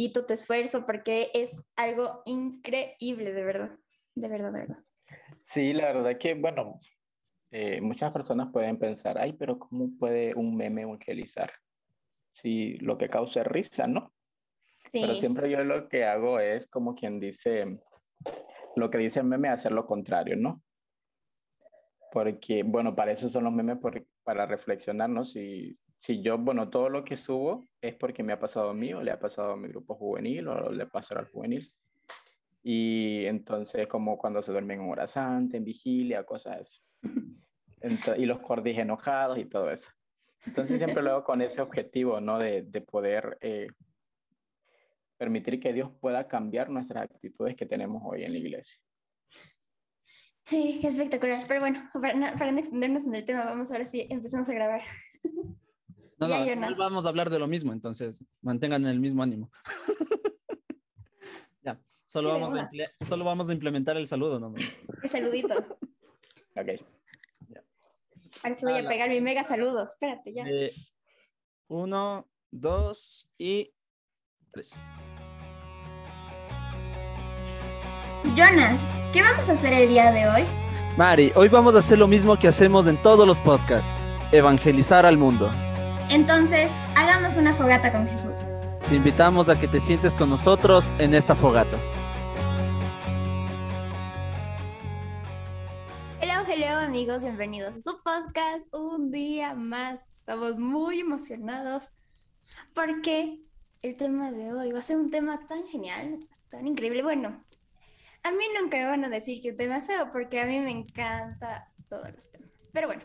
poquitito tu esfuerzo porque es algo increíble, de verdad, de verdad, de verdad. Sí, la verdad que, bueno, eh, muchas personas pueden pensar, ay, pero ¿cómo puede un meme evangelizar? Si lo que causa es risa, ¿no? Sí. Pero siempre yo lo que hago es como quien dice, lo que dice el meme, hacer lo contrario, ¿no? Porque, bueno, para eso son los memes, para reflexionarnos. Y si yo, bueno, todo lo que subo es porque me ha pasado a mí o le ha pasado a mi grupo juvenil o le pasará al juvenil. Y entonces, como cuando se duermen en hora santa, en vigilia, cosas así. y los cordis enojados y todo eso. Entonces, siempre lo hago con ese objetivo, ¿no? De, de poder eh, permitir que Dios pueda cambiar nuestras actitudes que tenemos hoy en la iglesia. Sí, qué espectacular. Pero bueno, para no, para no extendernos en el tema, vamos ahora sí, empezamos a grabar. No, no, no vamos a hablar de lo mismo, entonces mantengan el mismo ánimo. ya, solo vamos, a solo vamos a implementar el saludo nomás. El saludito. ok. Ya. Ahora sí voy a, pegar mi mega saludo. Espérate, ya. uno, dos y tres. Jonas, ¿qué vamos a hacer el día de hoy? Mari, hoy vamos a hacer lo mismo que hacemos en todos los podcasts, evangelizar al mundo. Entonces, hagamos una fogata con Jesús. Te invitamos a que te sientes con nosotros en esta fogata. Hello, hello amigos, bienvenidos a su podcast un día más. Estamos muy emocionados porque el tema de hoy va a ser un tema tan genial, tan increíble. Bueno, a mí nunca me van a decir que un tema es feo porque a mí me encanta todos los temas. Pero bueno,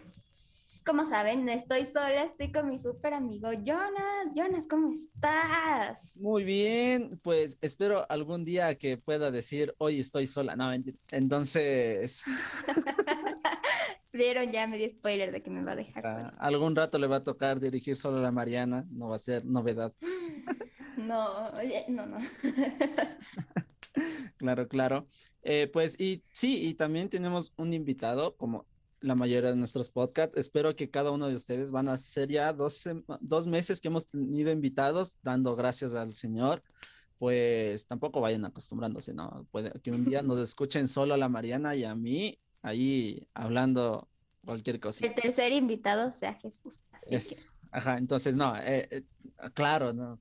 como saben, no estoy sola, estoy con mi súper amigo Jonas. Jonas, ¿cómo estás? Muy bien, pues espero algún día que pueda decir hoy estoy sola. No, entonces. Vieron, ya me di spoiler de que me va a dejar ah, Algún rato le va a tocar dirigir solo a la Mariana, no va a ser novedad. no, oye, no, no. claro, claro. Eh, pues y sí, y también tenemos un invitado, como la mayoría de nuestros podcasts. Espero que cada uno de ustedes van a ser ya dos, dos meses que hemos tenido invitados, dando gracias al Señor. Pues tampoco vayan acostumbrándose, ¿no? Puede que un día nos escuchen solo a la Mariana y a mí ahí hablando cualquier cosa. El tercer invitado sea Jesús. Es, Ajá, entonces no, eh, eh, claro, no,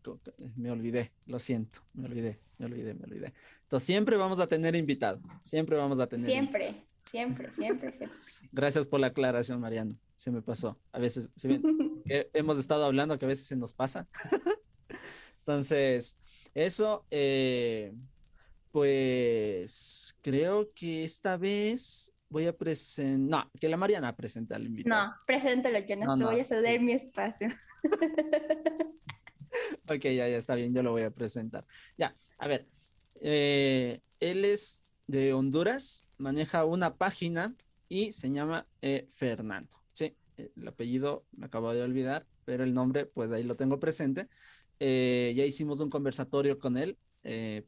me olvidé, lo siento, me olvidé me olvidé, me olvidé. Entonces, siempre vamos a tener invitado, siempre vamos a tener. Siempre, siempre, siempre, siempre. Gracias por la aclaración, Mariano. Se me pasó. A veces, hemos estado hablando que a veces se nos pasa. Entonces, eso, eh, pues creo que esta vez voy a presentar, no, que la Mariana presente al invitado. No, preséntalo, yo no, te voy a ceder mi espacio. ok, ya, ya está bien, yo lo voy a presentar. Ya, a ver, eh, él es de Honduras, maneja una página y se llama eh, Fernando. Sí, el apellido me acabo de olvidar, pero el nombre, pues ahí lo tengo presente. Eh, ya hicimos un conversatorio con él,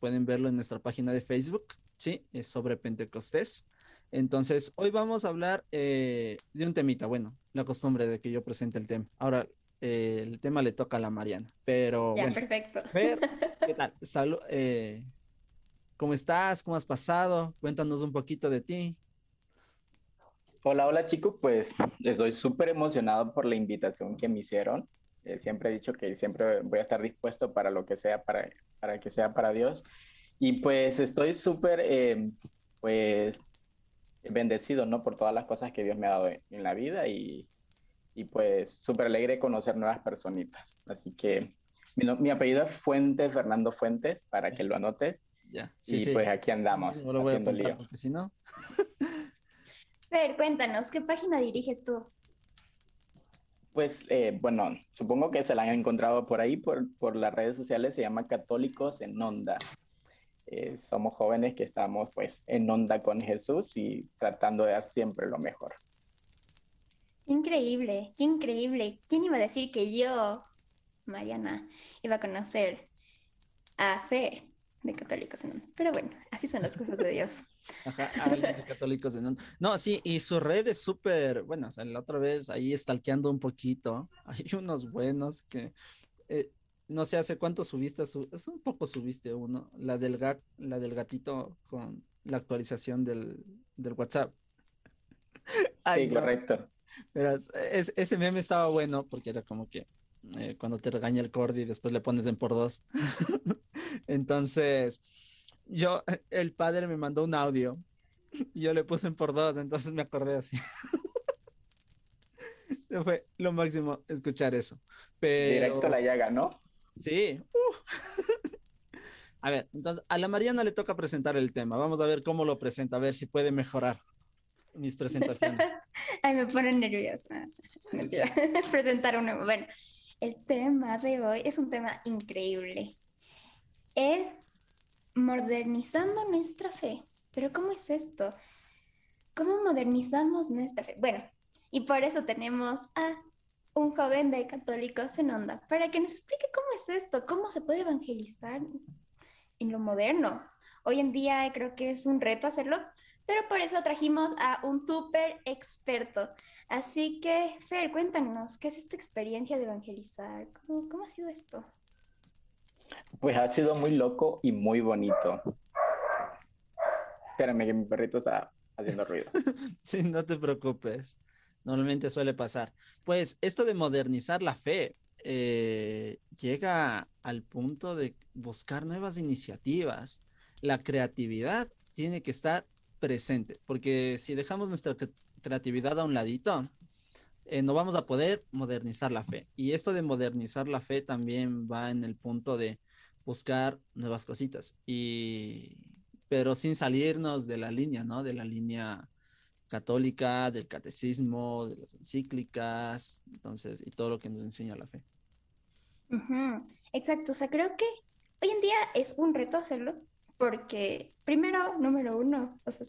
pueden verlo en nuestra página de Facebook, sí, es sobre Pentecostés. Entonces, hoy vamos a hablar de un temita, bueno, la costumbre de que yo presente el tema. Ahora, el tema le toca a la Mariana, pero... Ya, perfecto. ¿qué tal? Salud, eh, ¿cómo estás? ¿Cómo has pasado? Cuéntanos un poquito de ti. Hola, hola chicos, pues estoy súper emocionado por la invitación que me hicieron. Eh, siempre he dicho que siempre voy a estar dispuesto para lo que sea, para, para que sea para Dios. Y pues estoy súper, eh, pues, bendecido, ¿no? Por todas las cosas que Dios me ha dado en la vida y y pues súper alegre conocer nuevas personitas. Así que mi, apellido es Fuentes, Fernando Fuentes, para que lo anotes. Ya. Sí, y pues aquí andamos. No lo voy a apuntar porque si no. Fer, cuéntanos, ¿qué página diriges tú? Pues eh, bueno, supongo que se la han encontrado por ahí, por, por las redes sociales, se llama Católicos en Onda. Eh, somos jóvenes que estamos pues en onda con Jesús y tratando de dar siempre lo mejor. Increíble, qué increíble. ¿Quién iba a decir que yo, Mariana, iba a conocer a Fer de Católicos en Pero bueno, así son las cosas de Dios. Ajá, de Católicos en No, sí, y su red es súper, bueno, o sea, la otra vez ahí stalkeando un poquito, hay unos buenos que, eh, no sé hace cuánto subiste, es un poco subiste uno, la del, la del gatito con la actualización del, WhatsApp. sí, correcto. ese meme estaba bueno porque era como que eh, cuando te regaña el Cordy y después le pones en por dos. entonces, yo, el padre me mandó un audio y yo le puse en por dos, entonces me acordé así. Fue lo máximo escuchar eso. Directo a la llaga, ¿no? Sí. A ver, entonces a la Mariana le toca presentar el tema. Vamos a ver cómo lo presenta, a ver si puede mejorar mis presentaciones. Ay, me pone nerviosa. Presentar uno. Bueno, el tema de hoy es un tema increíble. Es modernizando nuestra fe. Pero ¿cómo es esto? ¿Cómo modernizamos nuestra fe? Bueno, y por eso tenemos a un joven de católicos en onda para que nos explique cómo es esto, cómo se puede evangelizar en lo moderno. Hoy en día creo que es un reto hacerlo, pero por eso trajimos a un súper experto. Así que, Fer, cuéntanos, ¿qué es esta experiencia de evangelizar? ¿Cómo, ¿Cómo ha sido esto? Pues ha sido muy loco y muy bonito. Espérame que mi perrito está haciendo ruido. sí, no te preocupes. Normalmente suele pasar. Pues esto de modernizar la fe eh, llega al punto de buscar nuevas iniciativas. La creatividad tiene que estar presente, porque si dejamos nuestra creatividad a un ladito, eh, no vamos a poder modernizar la fe. Y esto de modernizar la fe también va en el punto de buscar nuevas cositas, y, pero sin salirnos de la línea, ¿no? De la línea católica, del catecismo, de las encíclicas, entonces, y todo lo que nos enseña la fe. Exacto, o sea, creo que hoy en día es un reto hacerlo, porque primero, número uno, o sea,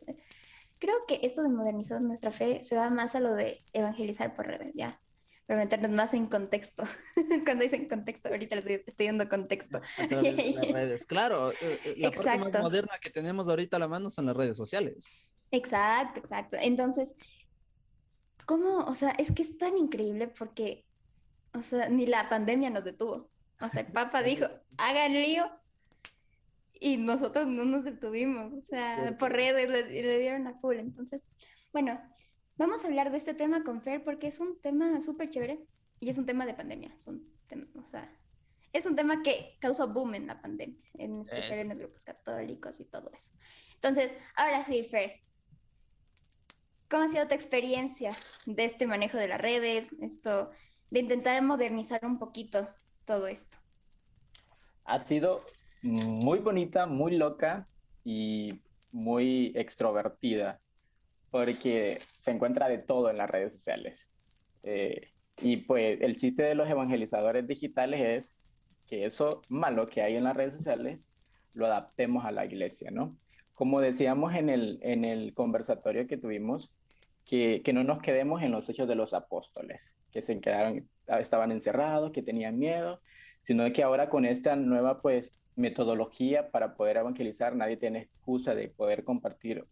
creo que esto de modernizar nuestra fe se va más a lo de evangelizar por redes, ya, para meternos más en contexto. Cuando dicen contexto, ahorita les estoy, dando contexto. las redes, claro, eh, eh, la parte más moderna que tenemos ahorita a la mano son las redes sociales. Exacto, exacto. Entonces, ¿cómo? O sea, es que es tan increíble porque, o sea, ni la pandemia nos detuvo. O sea, el Papa dijo, hagan lío. Y nosotros no nos detuvimos, o sea, por redes le, le, dieron a full. Entonces, bueno, vamos a hablar de este tema con Fer porque es un tema súper chévere y es un tema de pandemia. Es un tema, o sea, es un tema que causó boom en la pandemia, en especial en los grupos católicos y todo eso. Entonces, ahora sí, Fer, ¿Cómo ha sido tu experiencia de este manejo de las redes, esto, de intentar modernizar un poquito todo esto? Ha sido muy bonita, muy loca y muy extrovertida, porque se encuentra de todo en las redes sociales. Eh, y pues el chiste de los evangelizadores digitales es que eso malo que hay en las redes sociales lo adaptemos a la iglesia, ¿no? como decíamos en el, en el conversatorio que tuvimos, que, que, no nos quedemos en los hechos de los apóstoles, que se quedaron, estaban encerrados, que tenían miedo, sino que ahora con esta nueva pues metodología para poder evangelizar, nadie tiene excusa de poder compartir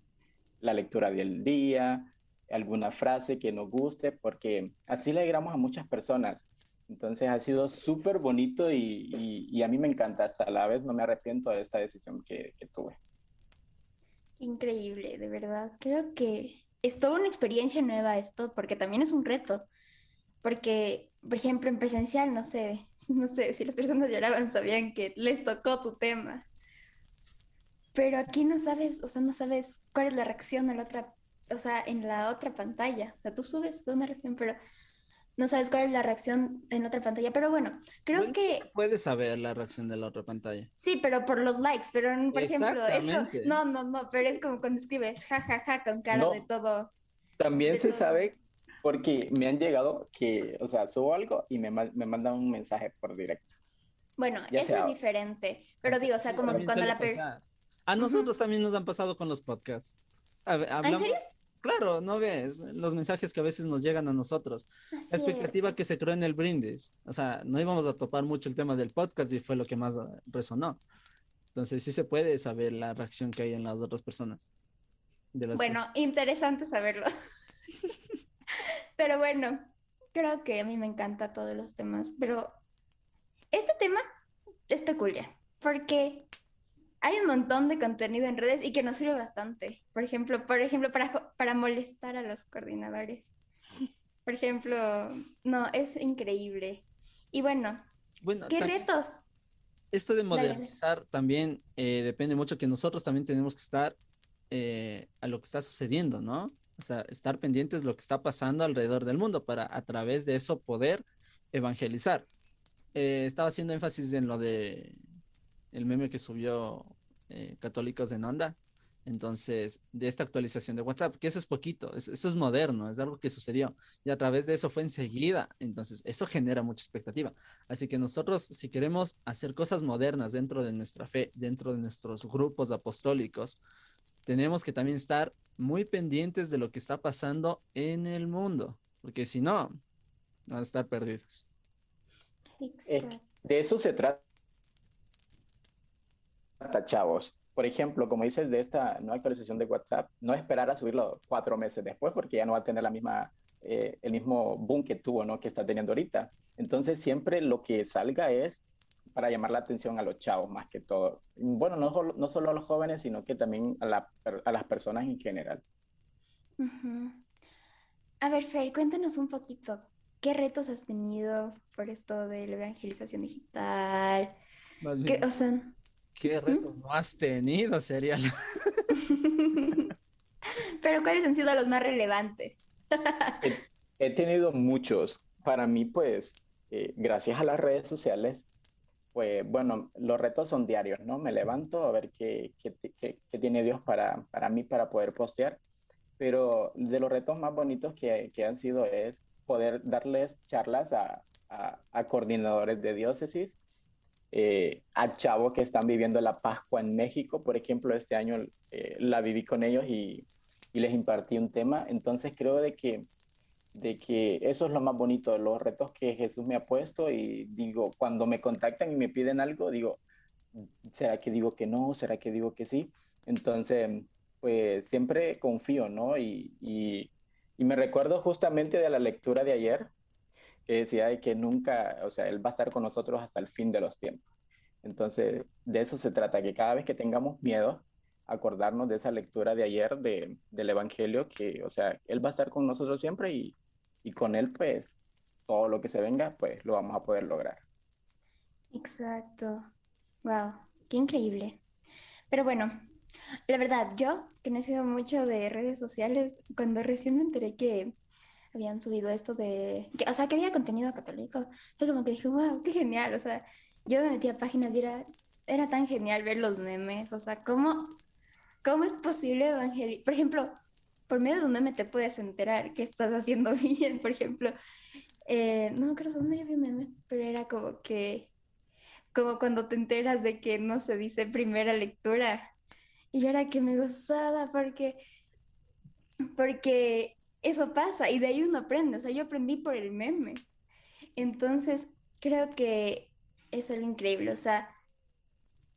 la lectura del día, alguna frase que nos guste, porque así le alegramos a muchas personas. Entonces ha sido súper bonito y, y, a mí me encanta, a la vez no me arrepiento de esta decisión que, que tuve. Increíble, de verdad. Creo que es toda una experiencia nueva esto, porque también es un reto. Porque, por ejemplo, en presencial, no sé, no sé, si las personas lloraban, sabían que les tocó tu tema. Pero aquí no sabes, o sea, no sabes cuál es la reacción de la otra, o sea, en la otra pantalla. O sea, tú subes de una reacción, pero no sabes cuál es la reacción en otra pantalla. Pero bueno, creo que... Puedes saber la reacción de la otra pantalla. Sí, pero por los likes, pero por ejemplo, esto... No, no, no, pero es como cuando escribes jajaja ja, ja, con cara de todo. También se sabe porque me han llegado que, o sea, subo algo y me, me mandan un mensaje por directo. Bueno, eso es diferente, pero digo, o sea, como que cuando la persona... A nosotros también nos han pasado con los podcasts. ¿Ah, ¿En serio? Claro, no ves los mensajes que a veces nos llegan a nosotros. la expectativa que se creó en el brindis. O sea, no íbamos a topar mucho el tema del podcast y fue lo que más resonó. Entonces sí se puede saber la reacción que hay en las otras personas. bueno, interesante saberlo. pero bueno, creo que a mí me encanta todos los temas. Pero este tema es peculiar, porque hay un montón de contenido en redes y que nos sirve bastante. Por ejemplo, por ejemplo para, para molestar a los coordinadores. Por ejemplo, no, es increíble. Y bueno, bueno ¿qué retos? Esto de modernizar también eh, depende mucho que nosotros también tenemos que estar eh, a lo que está sucediendo, ¿no? O sea, estar pendientes de lo que está pasando alrededor del mundo para a través de eso poder evangelizar. Eh, estaba haciendo énfasis en lo de el meme que subió eh, Católicos en Onda. Entonces, de esta actualización de WhatsApp, que eso es poquito, eso, es moderno, es algo que sucedió y a través de eso fue enseguida. Entonces, eso genera mucha expectativa. Así que nosotros, si queremos hacer cosas modernas dentro de nuestra fe, dentro de nuestros grupos apostólicos, tenemos que también estar muy pendientes de lo que está pasando en el mundo, porque si no, van a estar perdidos. Eh, de eso se trata, chavos. Por ejemplo, como dices de esta nueva actualización de WhatsApp, no esperar a subirlo cuatro meses después, porque ya no va a tener la misma, eh, el mismo boom que tuvo, ¿no? Que está teniendo ahorita. Entonces, siempre lo que salga es para llamar la atención a los chavos más que todo. Bueno, no, no solo a los jóvenes, sino que también a, la, a las personas en general. A ver, Fer, cuéntanos un poquito, ¿qué retos has tenido por esto de la evangelización digital? ¿Qué, o sea, ¿Qué retos no has tenido, sería? Pero ¿cuáles han sido los más relevantes? he, tenido muchos. Para mí, pues, eh, gracias a las redes sociales, pues bueno, los retos son diarios, ¿no? Me levanto a ver qué, qué, tiene Dios para, para, mí para poder postear, pero de los retos más bonitos que, que han sido es poder darles charlas a, a, coordinadores de diócesis, eh, a chavos que están viviendo la Pascua en México, por ejemplo, este año eh, la viví con ellos y, y les impartí un tema, entonces creo de que de que eso es lo más bonito, de los retos que Jesús me ha puesto y digo, cuando me contactan y me piden algo, digo, ¿será que digo que no? ¿Será que digo que sí? Entonces, pues siempre confío, ¿no? Y, y, me recuerdo justamente de la lectura de ayer, que decía que nunca, o sea, Él va a estar con nosotros hasta el fin de los tiempos. Entonces, de eso se trata, que cada vez que tengamos miedo, acordarnos de esa lectura de ayer de, del Evangelio, que, o sea, Él va a estar con nosotros siempre y, y con él pues todo lo que se venga pues lo vamos a poder lograr. Exacto. Wow, qué increíble. Pero bueno, la verdad, yo que no he sido mucho de redes sociales, cuando recién me enteré que habían subido esto de, que, o sea, que había contenido católico, fue como que dije, wow, qué genial, o sea, yo me metí a páginas y era, era tan genial ver los memes, o sea, ¿cómo, cómo es posible evangelizar? Por ejemplo, por medio de un meme te puedes enterar que estás haciendo bien, por ejemplo. Eh, no me acuerdo dónde yo vi un meme, pero era como que, como cuando te enteras de que no se dice primera lectura. Y yo era que me gozaba porque, porque eso pasa y de ahí uno aprende. O sea, yo aprendí por el meme. Entonces, creo que es algo increíble. O sea,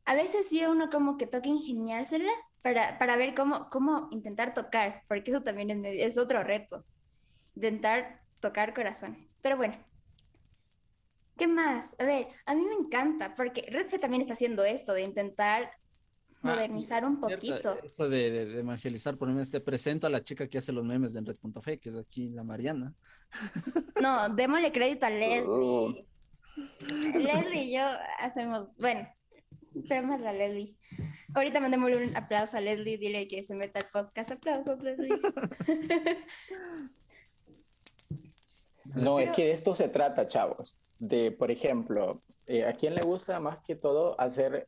a veces sí uno como que toca ingeniársela para, para ver cómo, cómo intentar tocar, porque eso también es, es otro reto, intentar tocar corazones. Pero bueno, ¿qué más? A ver, a mí me encanta, porque Redfe también está haciendo esto, de intentar ah, modernizar un poquito. eso de, de, evangelizar, por ejemplo, te presento a la chica que hace los memes de Red.fe, que es aquí la Mariana. No, démosle crédito a Leslie. Oh. Leslie y yo hacemos, bueno, pero más a Leslie. Ahorita mandémosle un aplauso a Leslie, dile que se meta al podcast. Aplausos, Leslie. No, es que de esto se trata, chavos. De, por ejemplo, eh, ¿a quién le gusta más que todo hacer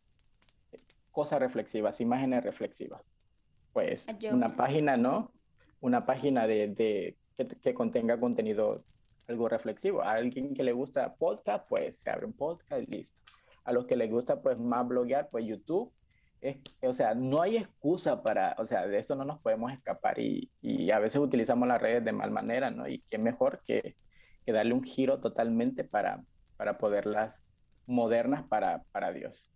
cosas reflexivas, imágenes reflexivas? Pues una página, ¿no? Una página de, de que, que, contenga contenido algo reflexivo. A alguien que le gusta podcast, pues se abre un podcast y listo. A los que les gusta pues más bloguear, pues YouTube es, o sea, no hay excusa para, o sea, de esto no nos podemos escapar y, y a veces utilizamos las redes de mal manera, ¿no? Y qué mejor que, que darle un giro totalmente para, para poderlas modernas para, para Dios.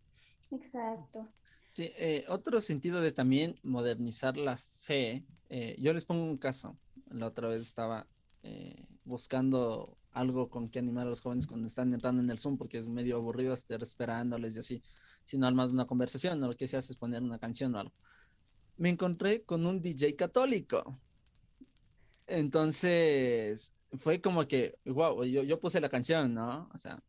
Exacto. Sí, eh, otro sentido de también modernizar la fe, eh, yo les pongo un caso, la otra vez estaba eh, buscando algo con que animar a los jóvenes cuando están entrando en el Zoom, porque es medio aburrido estar esperándoles y así, sino al más una conversación, o lo que se hace es poner una canción o algo. Me encontré con un DJ católico. Entonces, fue como que, wow, yo, yo puse la canción, ¿no? O sea,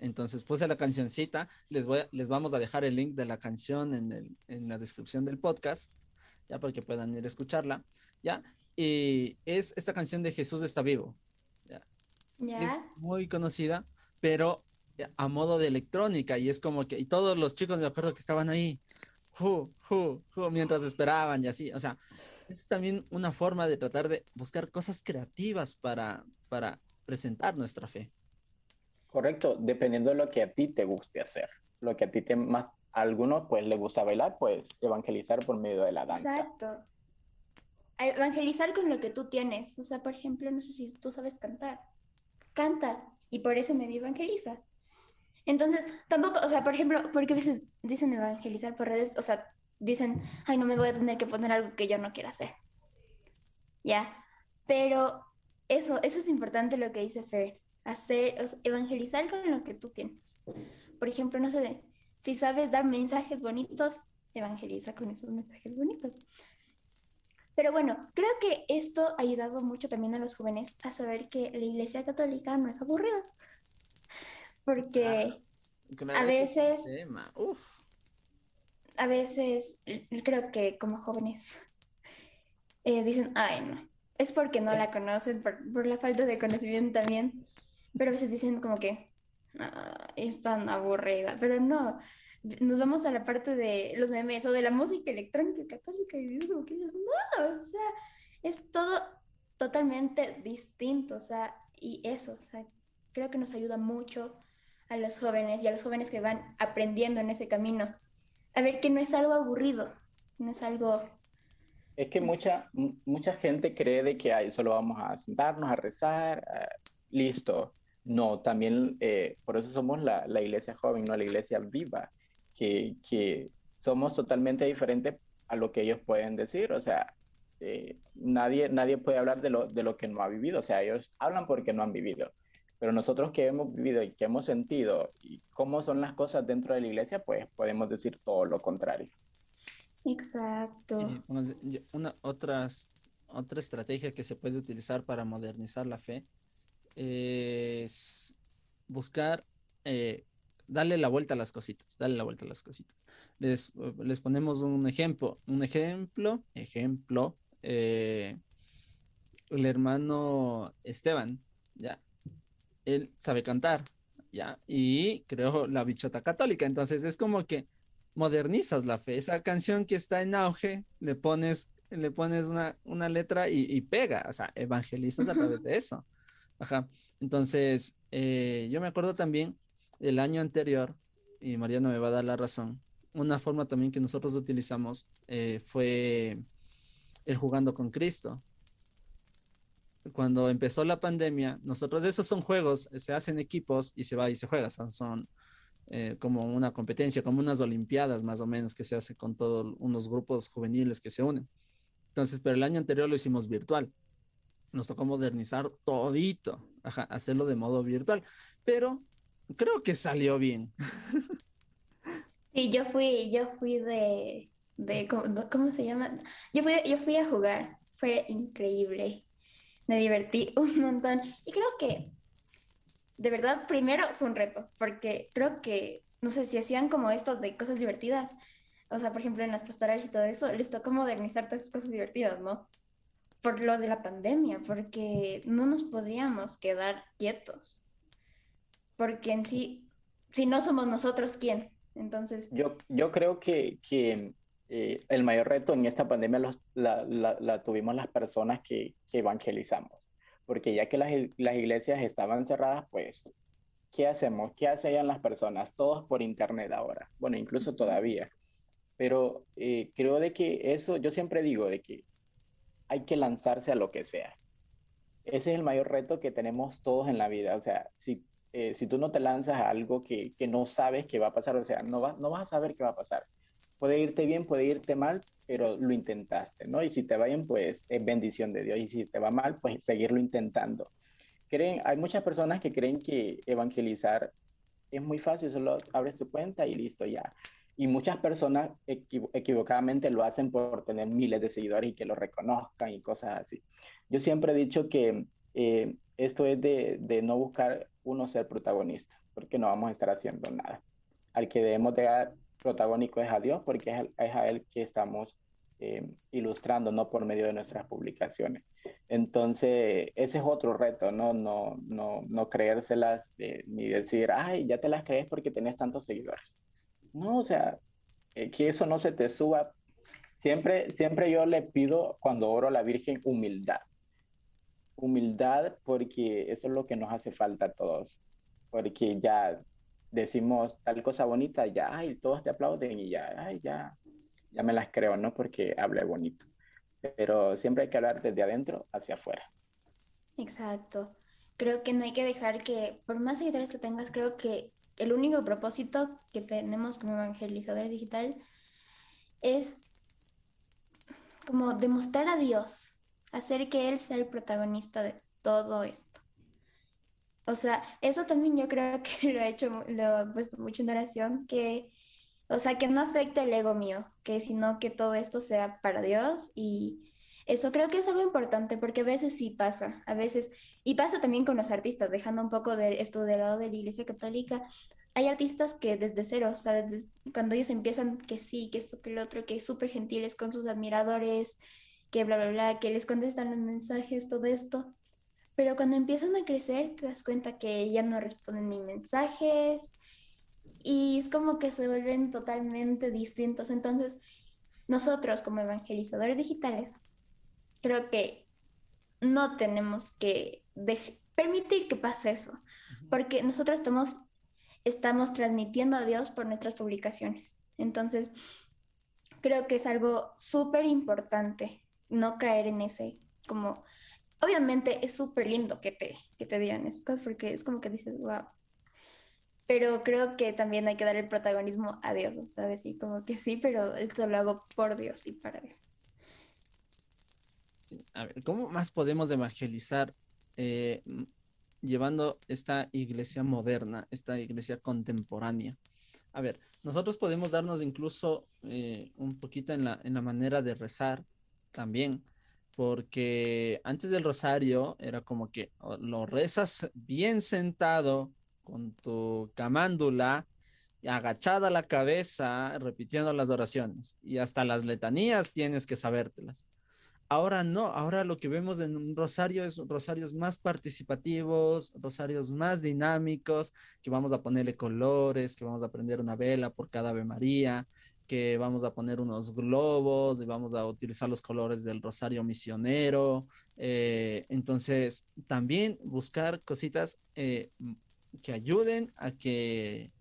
entonces puse la cancioncita, les, voy les vamos a dejar el link de la canción en, el, en la descripción del podcast, ya para que puedan ir a escucharla, ¿ya? Y es esta canción de Jesús está vivo, ¿ya? Es muy conocida, pero a modo de electrónica y es como que, y todos los chicos me acuerdo que estaban ahí, mientras esperaban y así, o sea, es también una forma de tratar de buscar cosas creativas para, para presentar nuestra fe. Correcto, dependiendo de lo que a ti te guste hacer, lo que a ti te más, a algunos pues le gusta bailar, pues evangelizar por medio de la danza. Exacto. Evangelizar con lo que tú tienes. O sea, por ejemplo, no sé si tú sabes cantar. Canta y por eso medio evangeliza. Entonces, tampoco, o sea, por ejemplo, porque a veces dicen evangelizar por redes, o sea, dicen, ay, no me voy a tener que poner algo que yo no quiera hacer. Ya, pero eso, eso es importante lo que dice Fer hacer, evangelizar con lo que tú tienes. Por ejemplo, no sé, si sabes dar mensajes bonitos, evangeliza con esos mensajes bonitos. Pero bueno, creo que esto ha ayudado mucho también a los jóvenes a saber que la Iglesia Católica no es aburrida. Porque a veces... A veces creo que como jóvenes eh, dicen, ay no, es porque no la conocen, por, por la falta de conocimiento también. Pero a veces dicen como que ah, es tan aburrida, pero no, nos vamos a la parte de los memes o de la música electrónica católica y digo que no, o sea, es todo totalmente distinto, o sea, y eso, o sea, creo que nos ayuda mucho a los jóvenes y a los jóvenes que van aprendiendo en ese camino, a ver que no es algo aburrido, no es algo... Es que mucha, mucha gente cree de que ahí solo vamos a sentarnos a rezar, listo, no, también eh, por eso somos la, iglesia joven, no la iglesia viva, que, somos totalmente diferentes a lo que ellos pueden decir. O sea, eh, nadie, nadie puede hablar de lo, de lo que no ha vivido. O sea, ellos hablan porque no han vivido. Pero nosotros que hemos vivido y que hemos sentido y cómo son las cosas dentro de la iglesia, pues podemos decir todo lo contrario. Exacto. una, otras, otra estrategia que se puede utilizar para modernizar la fe es buscar, eh, darle la vuelta a las cositas, darle la vuelta a las cositas. Les, les ponemos un ejemplo, un ejemplo, ejemplo, eh, el hermano Esteban, ya, él sabe cantar, ya, y creó la bichota católica, entonces es como que modernizas la fe, esa canción que está en auge, le pones, le pones una, una letra y, y pega, o sea, evangelizas a través de eso. Ajá. Entonces, eh, yo me acuerdo también el año anterior, y Mariano me va a dar la razón, una forma también que nosotros utilizamos eh, fue el jugando con Cristo. Cuando empezó la pandemia, nosotros, esos son juegos, se hacen equipos y se va y se juega, son, eh, como una competencia, como unas olimpiadas más o menos que se hace con todos unos grupos juveniles que se unen. Entonces, pero el año anterior lo hicimos virtual nos tocó modernizar todito, hacerlo de modo virtual, pero creo que salió bien. Sí, yo fui, yo fui de, de ¿cómo, se llama? Yo fui, yo fui a jugar, fue increíble, me divertí un montón y creo que, de verdad, primero fue un reto, porque creo que, no sé, si hacían como esto de cosas divertidas, o sea, por ejemplo, en las pastorales y todo eso, les tocó modernizar todas esas cosas divertidas, ¿no? por lo de la pandemia, porque no nos podríamos quedar quietos. Porque en sí, si no somos nosotros, ¿quién? Entonces... Yo, yo creo que, que eh, el mayor reto en esta pandemia los, la, la, tuvimos las personas que, que, evangelizamos. Porque ya que las, las iglesias estaban cerradas, pues, ¿qué hacemos? ¿Qué hacían las personas? Todos por internet ahora. Bueno, incluso todavía. Pero eh, creo de que eso, yo siempre digo de que hay que lanzarse a lo que sea. Ese es el mayor reto que tenemos todos en la vida. O sea, si, eh, si tú no te lanzas a algo que, que, no sabes qué va a pasar, o sea, no, va, no vas a saber qué va a pasar. Puede irte bien, puede irte mal, pero lo intentaste, ¿no? Y si te va bien, pues es bendición de Dios. Y si te va mal, pues seguirlo intentando. creen, hay muchas personas que creen que evangelizar es muy fácil, solo abres tu cuenta y listo ya. Y muchas personas equivocadamente lo hacen por tener miles de seguidores y que lo reconozcan y cosas así. Yo siempre he dicho que eh, esto es de, de, no buscar uno ser protagonista, porque no vamos a estar haciendo nada. Al que debemos de protagónico es a Dios, porque es, es a Él que estamos eh, ilustrando, no por medio de nuestras publicaciones. Entonces, ese es otro reto, ¿no? No, no, no creérselas ni decir, ay, ya te las crees porque tenés tantos seguidores. No, o sea, eh, que eso no se te suba. Siempre, siempre yo le pido cuando oro a la Virgen humildad. Humildad porque eso es lo que nos hace falta a todos. Porque ya decimos tal cosa bonita, ya, ay, todos te aplauden y ya, ay, ya, ya me las creo, ¿no? Porque hablé bonito. Pero siempre hay que hablar desde adentro hacia afuera. Exacto. Creo que no hay que dejar que, por más seguidores que tengas, creo que el único propósito que tenemos como evangelizadores digital es como demostrar a Dios, hacer que Él sea el protagonista de todo esto. O sea, eso también yo creo que lo he hecho, lo he puesto mucho en oración, que o sea, que no afecte el ego mío, que sino que todo esto sea para Dios y eso creo que es algo importante porque a veces sí pasa, a veces, y pasa también con los artistas, dejando un poco esto del lado de la Iglesia Católica, hay artistas que desde cero, o sea, desde cuando ellos empiezan que sí, que esto, que el otro, que súper gentiles con sus admiradores, que bla, bla, bla, que les contestan los mensajes, todo esto. Pero cuando empiezan a crecer, te das cuenta que ya no responden ni mensajes, y es como que se vuelven totalmente distintos. Entonces, nosotros como evangelizadores digitales, creo que no tenemos que permitir que pase eso, porque nosotros estamos, estamos transmitiendo a Dios por nuestras publicaciones. Entonces, creo que es algo súper importante no caer en ese, como, obviamente es súper lindo que te, que te digan esas cosas, porque es como que dices, wow, pero creo que también hay que dar el protagonismo a Dios, o sea, decir como que sí, pero esto lo hago por Dios y para Dios. A ver, ¿cómo más podemos evangelizar eh, llevando esta iglesia moderna, esta iglesia contemporánea? A ver, nosotros podemos darnos incluso eh, un poquito en la, en la manera de rezar también, porque antes del rosario era como que lo rezas bien sentado, con tu camándula, agachada la cabeza, repitiendo las oraciones. Y hasta las letanías tienes que sabértelas. Ahora no, ahora lo que vemos en un rosario es rosarios más participativos, rosarios más dinámicos, que vamos a ponerle colores, que vamos a prender una vela por cada Ave María, que vamos a poner unos globos y vamos a utilizar los colores del rosario misionero. Eh, entonces, también buscar cositas eh, que ayuden a que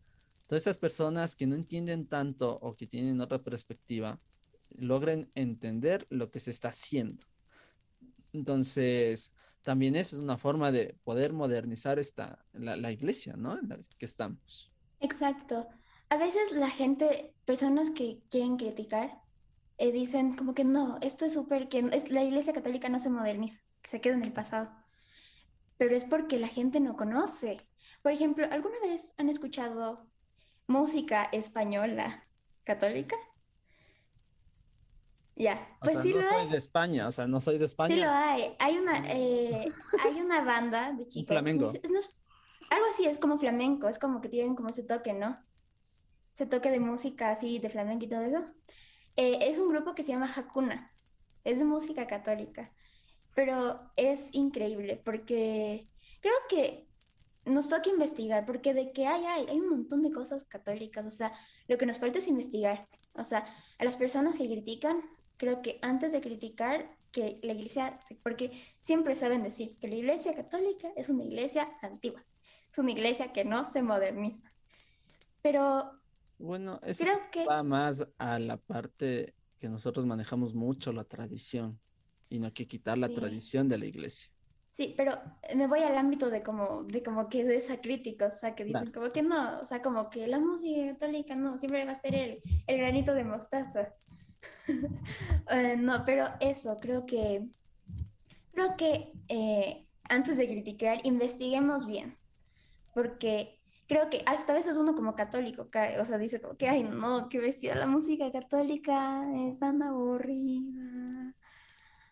todas esas personas que no entienden tanto o que tienen otra perspectiva logren entender lo que se está haciendo. Entonces, también eso es una forma de poder modernizar esta, la, iglesia, ¿no? En la que estamos. Exacto. A veces la gente, personas que quieren criticar, eh, dicen como que no, esto es súper, que es, la iglesia católica no se moderniza, que se queda en el pasado. Pero es porque la gente no conoce. Por ejemplo, ¿alguna vez han escuchado música española católica? Ya, pues sí no soy de España, o sea, no soy de España. Sí lo hay. Hay una, eh, hay una banda de chicos. flamenco. algo así, es como flamenco, es como que tienen como ese toque, ¿no? Ese toque de música así, de flamenco y todo eso. Eh, es un grupo que se llama Hakuna. Es música católica. Pero es increíble porque creo que nos toca investigar, porque de que hay, hay, hay un montón de cosas católicas, o sea, lo que nos falta es investigar. O sea, a las personas que critican, creo que antes de criticar que la iglesia, porque siempre saben decir que la iglesia católica es una iglesia antigua, es una iglesia que no se moderniza. Pero bueno, eso creo que va más a la parte que nosotros manejamos mucho la tradición y no hay que quitar la tradición de la iglesia. Sí, pero me voy al ámbito de como, de como que de esa crítica, o sea, que dicen como que no, o sea, como que la música católica no, siempre va a ser el, el granito de mostaza. Eh, no, pero eso, creo que, creo que eh, antes de criticar, investiguemos bien, porque creo que hasta a veces uno como católico cae, o sea, dice como que, ay, no, qué vestida la música católica, es tan aburrida.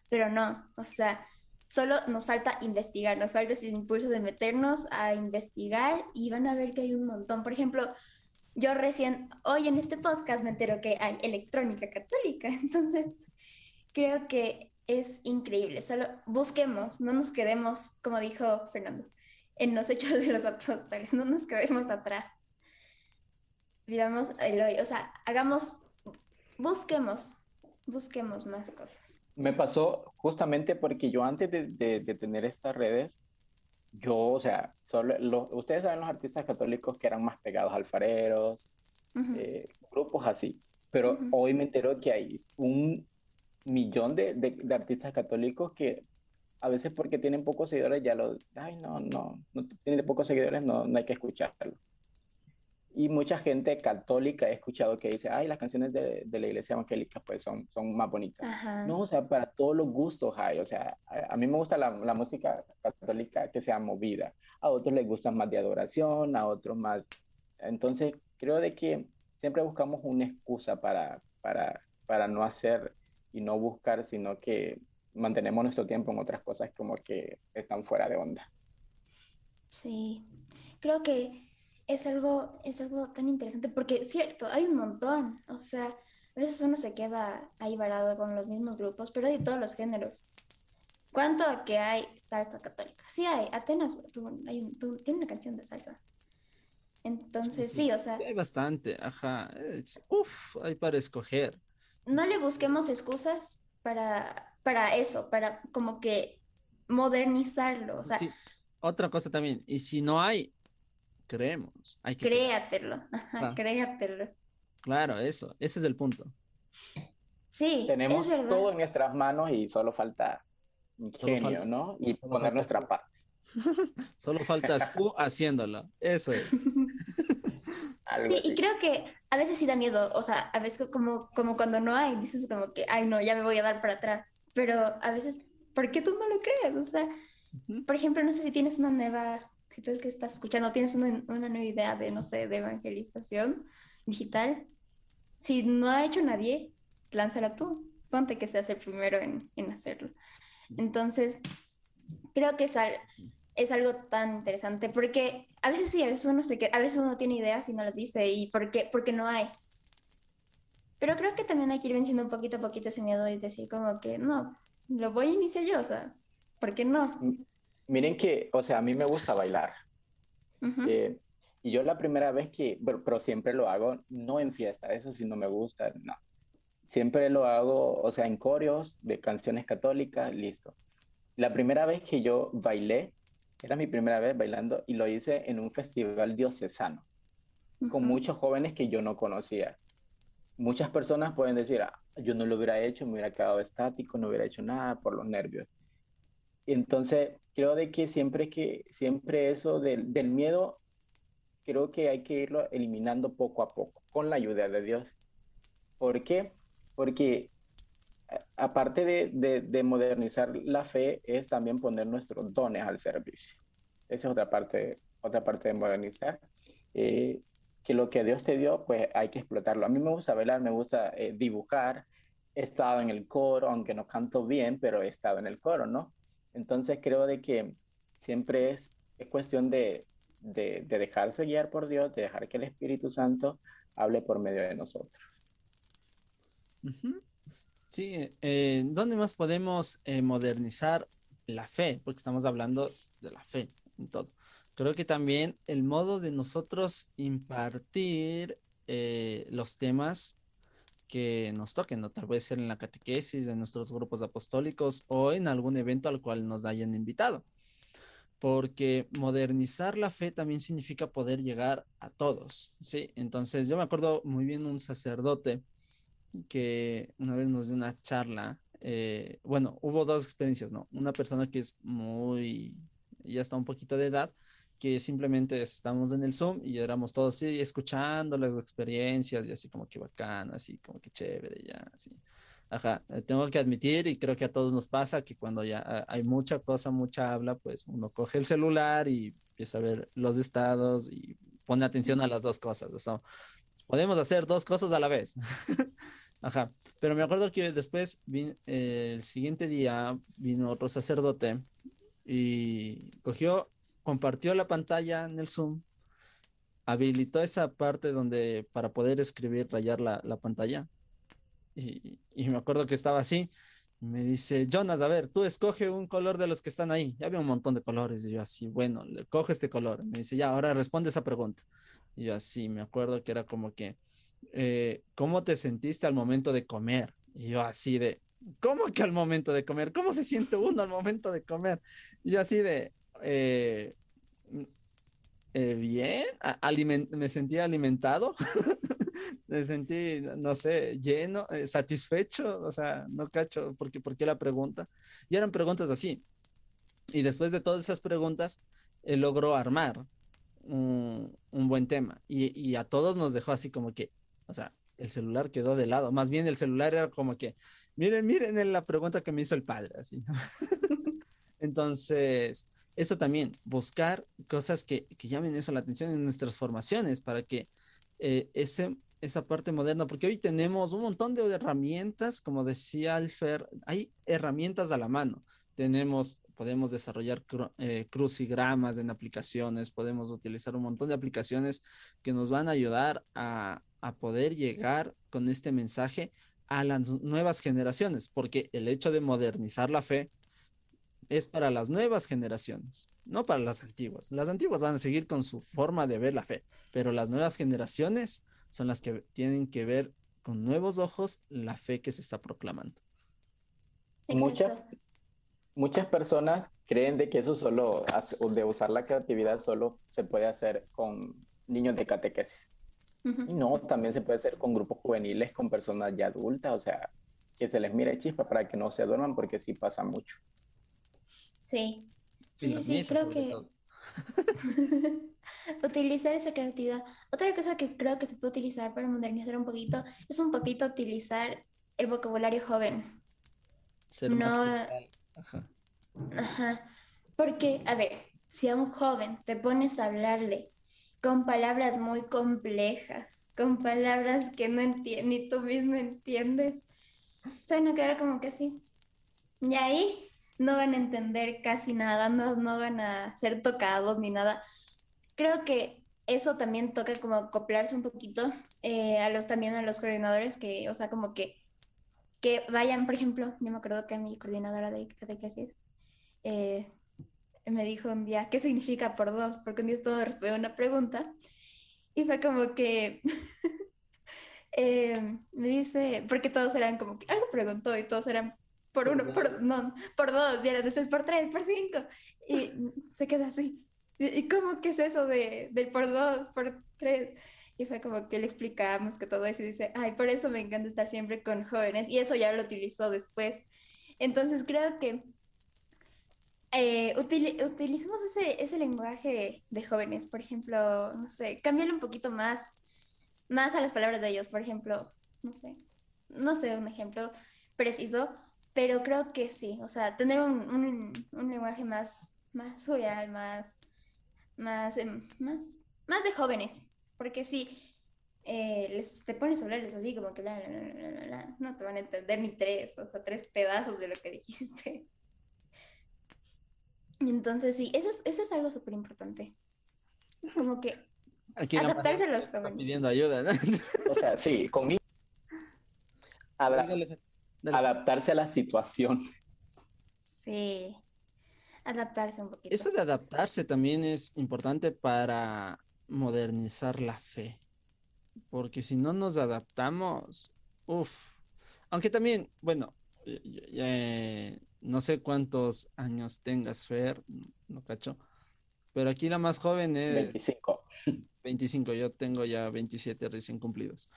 Pero no, o sea, solo nos falta investigar, nos falta ese impulso de meternos a investigar y van a ver que hay un montón. Por ejemplo, yo recién, hoy en este podcast me entero que hay electrónica católica, entonces creo que es increíble. Solo busquemos, no nos quedemos, como dijo Fernando, en los hechos de los apóstoles, no nos quedemos atrás. Vivamos el hoy, o sea, hagamos, busquemos, busquemos más cosas. Me pasó justamente porque yo antes de, tener estas redes, yo, o sea, solo ustedes saben los artistas católicos que eran más pegados alfareros, eh, grupos así, pero hoy me entero que hay un millón de, de, artistas católicos que a veces porque tienen pocos seguidores ya lo, ay, no, no, no tienen pocos seguidores, no, no hay que escucharlo. Y mucha gente católica he escuchado que dice, ay, las canciones de, de la iglesia evangélica pues son, son más bonitas. No, o sea, para todos los gustos hay, o sea, a, mí me gusta la, la, música católica que sea movida, a otros les gusta más de adoración, a otros más. Entonces, creo de que siempre buscamos una excusa para, para, para no hacer y no buscar, sino que mantenemos nuestro tiempo en otras cosas como que están fuera de onda. Sí, creo que es algo, es algo tan interesante porque es cierto, hay un montón, o sea, a veces uno se queda ahí varado con los mismos grupos, pero hay de todos los géneros. ¿Cuánto que hay salsa católica? Sí hay, Atenas tiene una canción de salsa. Entonces, sí, o sea... Hay bastante, ajá. Uf, hay para escoger no le busquemos excusas para, para eso, para como que modernizarlo. O sea, Otra cosa también, y si no hay, creemos. Hay que créatelo, créatelo. Claro, eso, ese es el punto. Sí, tenemos todo en nuestras manos y solo falta ingenio, ¿no? Y poner nuestra parte. solo faltas tú haciéndolo, eso es. sí, y creo que a veces sí da miedo, o sea, a veces como, como cuando no hay, dices como que, ay no, ya me voy a dar para atrás, pero a veces, ¿por qué tú no lo crees? O sea, por ejemplo, no sé si tienes una nueva, si tú es que estás escuchando, tienes una, una nueva idea de, no sé, de evangelización digital, si no ha hecho nadie, lánzala tú, ponte que seas el primero en, en hacerlo. Entonces, creo que es, al, es algo tan interesante porque a veces sí, a veces uno se a veces uno tiene ideas y no las dice y por qué, porque no hay. Pero creo que también hay que ir venciendo un poquito a poquito ese miedo y decir como que no, lo voy a iniciar yo, o sea, ¿por qué no? Miren que, o sea, a mí me gusta bailar. Eh, y yo la primera vez que, pero, siempre lo hago, no en fiesta, eso sí no me gusta, no. Siempre lo hago, o sea, en coreos de canciones católicas, listo. La primera vez que yo bailé, era mi primera vez bailando y lo hice en un festival diocesano, con muchos jóvenes que yo no conocía. Muchas personas pueden decir, ah, yo no lo hubiera hecho, me hubiera quedado estático, no hubiera hecho nada por los nervios. Entonces, creo de que siempre que siempre eso del, del miedo, creo que hay que irlo eliminando poco a poco, con la ayuda de Dios. ¿Por qué? Porque aparte de, modernizar la fe, es también poner nuestros dones al servicio. Esa es otra parte, otra parte de modernizar. Eh, que lo que Dios te dio, pues hay que explotarlo. A mí me gusta bailar, me gusta eh, dibujar. He estado en el coro, aunque no canto bien, pero he estado en el coro, ¿no? Entonces creo de que siempre es, es cuestión de, de, dejarse guiar por Dios, de dejar que el Espíritu Santo hable por medio de nosotros. Sí, eh, ¿dónde más podemos eh, modernizar la fe? Porque estamos hablando de la fe en todo. Creo que también el modo de nosotros impartir eh, los temas que nos toquen, ¿no? Tal vez ser en la catequesis de nuestros grupos apostólicos o en algún evento al cual nos hayan invitado. Porque modernizar la fe también significa poder llegar a todos, ¿sí? Entonces, yo me acuerdo muy bien un sacerdote que una vez nos dio una charla. Eh, bueno, hubo dos experiencias, ¿no? Una persona que es muy, ya está un poquito de edad, que simplemente estábamos en el Zoom y éramos todos así escuchando las experiencias y así como que bacán, así como que chévere, ya, así. Ajá, eh, tengo que admitir y creo que a todos nos pasa que cuando ya ah, hay mucha cosa, mucha habla, pues uno coge el celular y empieza a ver los estados y pone atención a las dos cosas. O podemos hacer dos cosas a la vez. Ajá, pero me acuerdo que después, el siguiente día, vino otro sacerdote y cogió, compartió la pantalla en el Zoom, habilitó esa parte donde para poder escribir, rayar la, la pantalla y, me acuerdo que estaba así. me dice, Jonas, a ver, tú escoge un color de los que están ahí. Ya había un montón de colores. Y yo así, bueno, le coge este color. Me dice, ya, ahora responde esa pregunta. Y yo así, me acuerdo que era como que, eh, ¿cómo te sentiste al momento de comer? Y yo así de, ¿cómo que al momento de comer? ¿Cómo se siente uno al momento de comer? Y yo así de, eh, eh, bien, me sentía alimentado. me sentí, no sé, lleno, eh, satisfecho, o sea, no cacho, porque, ¿por qué la pregunta? Y eran preguntas así. Y después de todas esas preguntas, él logró armar un, buen tema. Y, a todos nos dejó así como que, o sea, el celular quedó de lado. Más bien el celular era como que, miren, miren en la pregunta que me hizo el padre, así. Entonces, eso también, buscar cosas que, que, llamen eso la atención en nuestras formaciones para que eh, ese, esa parte moderna, porque hoy tenemos un montón de herramientas, como decía Alfer, hay herramientas a la mano. Tenemos, podemos desarrollar eh, crucigramas en aplicaciones, podemos utilizar un montón de aplicaciones que nos van a ayudar a, a poder llegar con este mensaje a las nuevas generaciones, porque el hecho de modernizar la fe es para las nuevas generaciones, no para las antiguas. Las antiguas van a seguir con su forma de ver la fe, pero las nuevas generaciones son las que tienen que ver con nuevos ojos la fe que se está proclamando. Muchas, muchas personas creen de que eso solo, de usar la creatividad solo se puede hacer con niños de catequesis. Y no, también se puede hacer con grupos juveniles, con personas ya adultas, o sea, que se les mire chispa para que no se duerman porque sí pasa mucho. Sí. Sí, sí, creo que utilizar esa creatividad. Otra cosa que creo que se puede utilizar para modernizar un poquito es un poquito utilizar el vocabulario joven. Ser no... Ajá. Ajá. Porque, a ver, si a un joven te pones a hablarle con palabras muy complejas, con palabras que no ni tú mismo entiendes, se van a quedar como que sí. Y ahí no van a entender casi nada, no, no van a ser tocados ni nada. Creo que eso también toca como acoplarse un poquito eh, a los también a los coordinadores que, o sea, como que, que vayan, por ejemplo, yo me acuerdo que mi coordinadora de catequesis eh, me dijo un día, ¿qué significa por dos? Porque un día todo respondió una pregunta y fue como que eh, me dice, porque todos eran como que algo preguntó y todos eran por uno, por, no, por dos, y ahora después por tres, por cinco. Y se queda así. ¿Y cómo que es eso de, del por dos, por tres? Y fue como que le explicamos que todo eso y dice, ay, por eso me encanta estar siempre con jóvenes. Y eso ya lo utilizó después. Entonces creo que eh, utilicemos ese, ese lenguaje de jóvenes. Por ejemplo, no sé, cámbiale un poquito más, más a las palabras de ellos. Por ejemplo, no sé, no sé, un ejemplo preciso pero creo que sí, o sea, tener un, un, lenguaje más, más más, más, em, más, más de jóvenes, porque si eh, les, te pones a hablarles así como que no te van a entender ni tres, o sea, tres pedazos de lo que dijiste. Entonces sí, eso es, eso es algo súper importante. Como que adaptarse a los jóvenes. Pidiendo ayuda, ¿no? O sea, sí, conmigo. Habrá, Adaptarse a la situación. Sí, adaptarse un poquito. Eso de adaptarse también es importante para modernizar la fe. Porque si no nos adaptamos, uff. Aunque también, bueno, no sé cuántos años tengas, Fer, no cacho. Pero aquí la más joven es... 25. 25, yo tengo ya 27 recién cumplidos.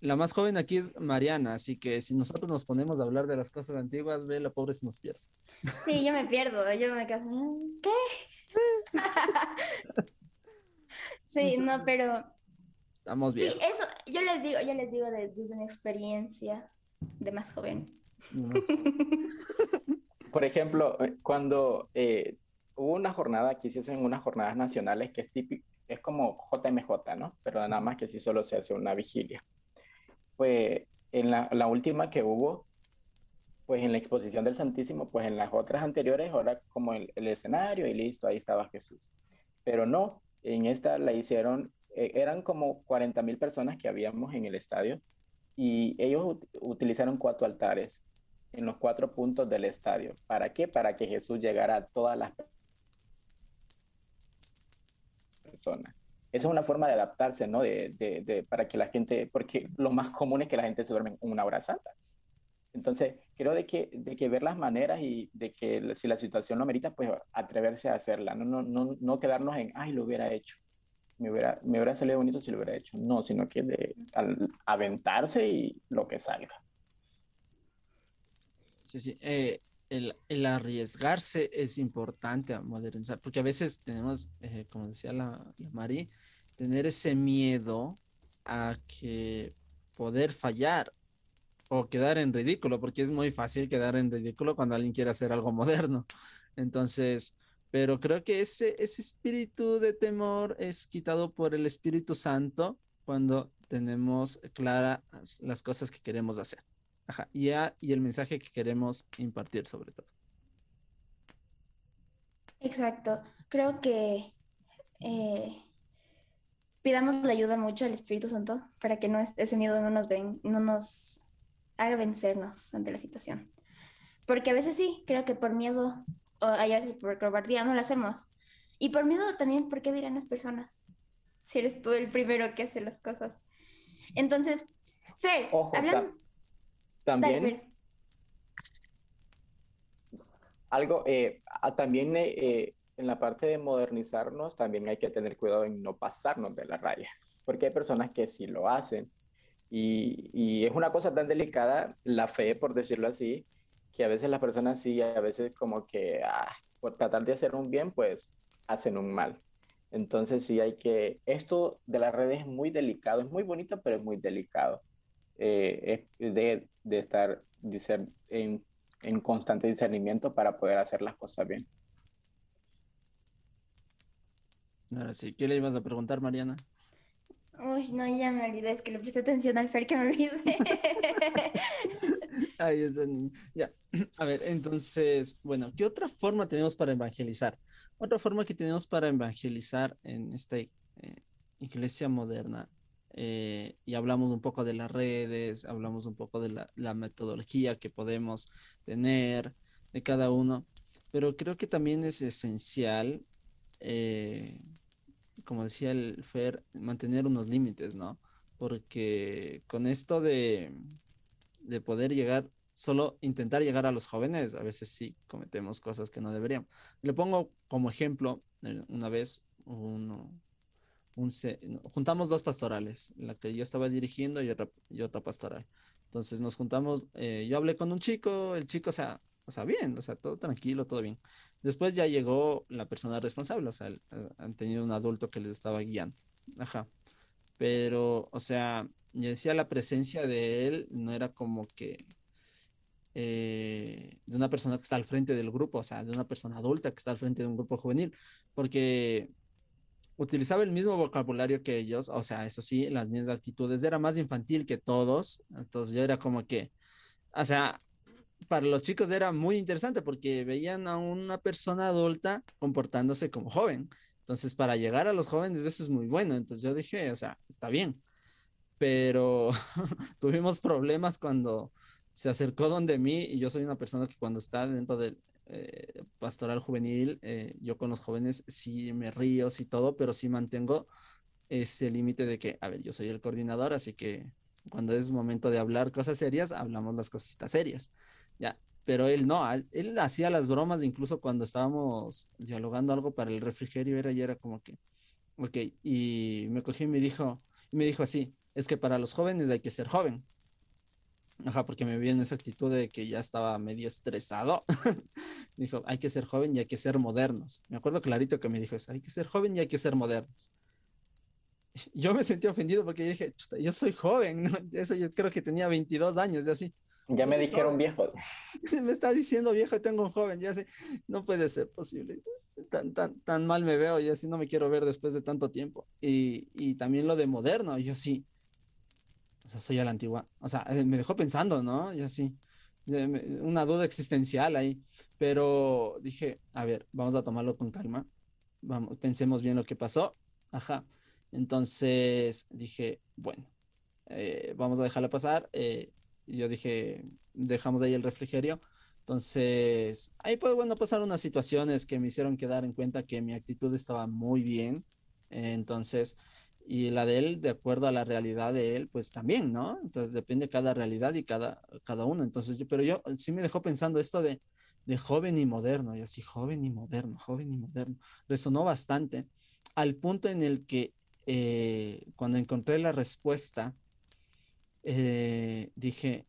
La más joven aquí es Mariana, así que si nosotros nos ponemos a hablar de las cosas antiguas, ve, la pobre se nos pierde. Sí, yo me pierdo, yo me quedo, ¿qué? sí, no, pero... Estamos bien. Sí, eso, yo les digo, yo les digo desde una experiencia. de más joven. Por ejemplo, eh, cuando eh, hubo una jornada, aquí se hacen unas jornadas nacionales que es típico, es como JMJ, ¿no? Pero nada más que sí solo se hace una vigilia. Pues en la, la última que hubo, pues en la exposición del Santísimo, pues en las otras anteriores, ahora como el, el escenario y listo, ahí estaba Jesús. Pero no, en esta la hicieron, eh, eran como 40 mil personas que habíamos en el estadio y ellos utilizaron cuatro altares en los cuatro puntos del estadio. ¿Para qué? Para que Jesús llegara a todas las personas. Esa es una forma de adaptarse, ¿no? De, de, de, para que la gente, porque lo más común es que la gente se duerme en una hora santa. Entonces, creo de que, de que ver las maneras y de que si la situación lo merita, pues atreverse a hacerla, no, no, no, no quedarnos en, ay, lo hubiera hecho, me hubiera, me hubiera salido bonito si lo hubiera hecho. No, sino que de aventarse y lo que salga. Sí, sí. Eh, el, el, arriesgarse es importante a modernizar, porque a veces tenemos, eh, como decía la, la tener ese miedo a que poder fallar o quedar en ridículo, porque es muy fácil quedar en ridículo cuando alguien quiere hacer algo moderno. Entonces, pero creo que ese, ese espíritu de temor es quitado por el Espíritu Santo cuando tenemos claras las cosas que queremos hacer. Ajá, y, y el mensaje que queremos impartir sobre todo. Exacto. Creo que eh, pidamos la ayuda mucho al Espíritu Santo para que no ese miedo no nos ven, no nos haga vencernos ante la situación. Porque a veces sí, creo que por miedo, o a veces por cobardía no lo hacemos. Y por miedo también, ¿por qué dirán las personas? Si eres tú el primero que hace las cosas. Entonces, Fer, hablan... también... Algo, eh, también eh, en la parte de modernizarnos, también hay que tener cuidado en no pasarnos de la raya, porque hay personas que sí lo hacen y, es una cosa tan delicada, la fe, por decirlo así, que a veces las personas sí, a veces como que ah, por tratar de hacer un bien, pues hacen un mal. Entonces sí hay que, esto de las redes es muy delicado, es muy bonito, pero es muy delicado. Eh, es de, de estar en, en constante discernimiento para poder hacer las cosas bien. Ahora sí, ¿qué le ibas a preguntar, Mariana? Uy, no, ya me olvidé, es que le presté atención al Fer que me olvidé. Ahí está, ya. A ver, entonces, bueno, ¿qué otra forma tenemos para evangelizar? Otra forma que tenemos para evangelizar en esta eh, iglesia moderna, eh, y hablamos un poco de las redes, hablamos un poco de la, la metodología que podemos tener de cada uno, pero creo que también es esencial eh, como decía el Fer, mantener unos límites, ¿no? Porque con esto de, de poder llegar, solo intentar llegar a los jóvenes, a veces sí cometemos cosas que no deberíamos. Le pongo como ejemplo, eh, una vez, uno, un, juntamos dos pastorales, la que yo estaba dirigiendo y otra, y otra pastoral. Entonces nos juntamos, eh, yo hablé con un chico, el chico, o sea, o sea, bien, o sea, todo tranquilo, todo bien. Después ya llegó la persona responsable, o sea, eh, han tenido un adulto que les estaba guiando. Ajá. Pero, o sea, yo decía la presencia de él no era como que eh, de una persona que está al frente del grupo, o sea, de una persona adulta que está al frente de un grupo juvenil, porque utilizaba el mismo vocabulario que ellos, o sea, eso sí, las mismas actitudes, era más infantil que todos, entonces yo era como que, o sea, para los chicos era muy interesante porque veían a una persona adulta comportándose como joven. Entonces, para llegar a los jóvenes, eso es muy bueno. Entonces, yo dije, o sea, está bien. Pero tuvimos problemas cuando se acercó donde mí y yo soy una persona que cuando está dentro del eh, pastoral juvenil, eh, yo con los jóvenes sí me río, sí todo, pero sí mantengo ese límite de que, a ver, yo soy el coordinador, así que cuando es momento de hablar cosas serias, hablamos las cositas serias. Ya, pero él no, él hacía las bromas incluso cuando estábamos dialogando algo para el refrigerio, era y era como que, ok, y me cogí y me dijo, y me dijo así, es que para los jóvenes hay que ser joven. Ajá, porque me vi en esa actitud de que ya estaba medio estresado. dijo, hay que ser joven y hay que ser modernos. Me acuerdo clarito que me dijo eso, hay que ser joven y hay que ser modernos. Yo me sentí ofendido porque dije, yo soy joven, ¿no? Eso yo creo que tenía 22 años y así Ya me dijeron viejo. Me está diciendo viejo, tengo un joven, ya sé, no puede ser posible. Tan, tan, tan mal me veo y así no me quiero ver después de tanto tiempo. Y, y también lo de moderno, yo sí. O sea, soy a la antigua. O sea, eh, me dejó pensando, ¿no? Yo sí. Una duda existencial ahí. Pero dije, a ver, vamos a tomarlo con calma. Vamos, pensemos bien lo que pasó. Ajá. Entonces dije, bueno, eh, vamos a dejarla pasar. Eh, yo dije, dejamos ahí el refrigerio. Entonces, ahí pues bueno, pasaron unas situaciones que me hicieron quedar en cuenta que mi actitud estaba muy bien. entonces, y la de él, de acuerdo a la realidad de él, pues también, ¿no? Entonces depende cada realidad y cada, cada uno. Entonces, pero yo sí me dejó pensando esto de, de joven y moderno, y así, joven y moderno, joven y moderno. Resonó bastante al punto en el que eh, cuando encontré la respuesta, eh, dije,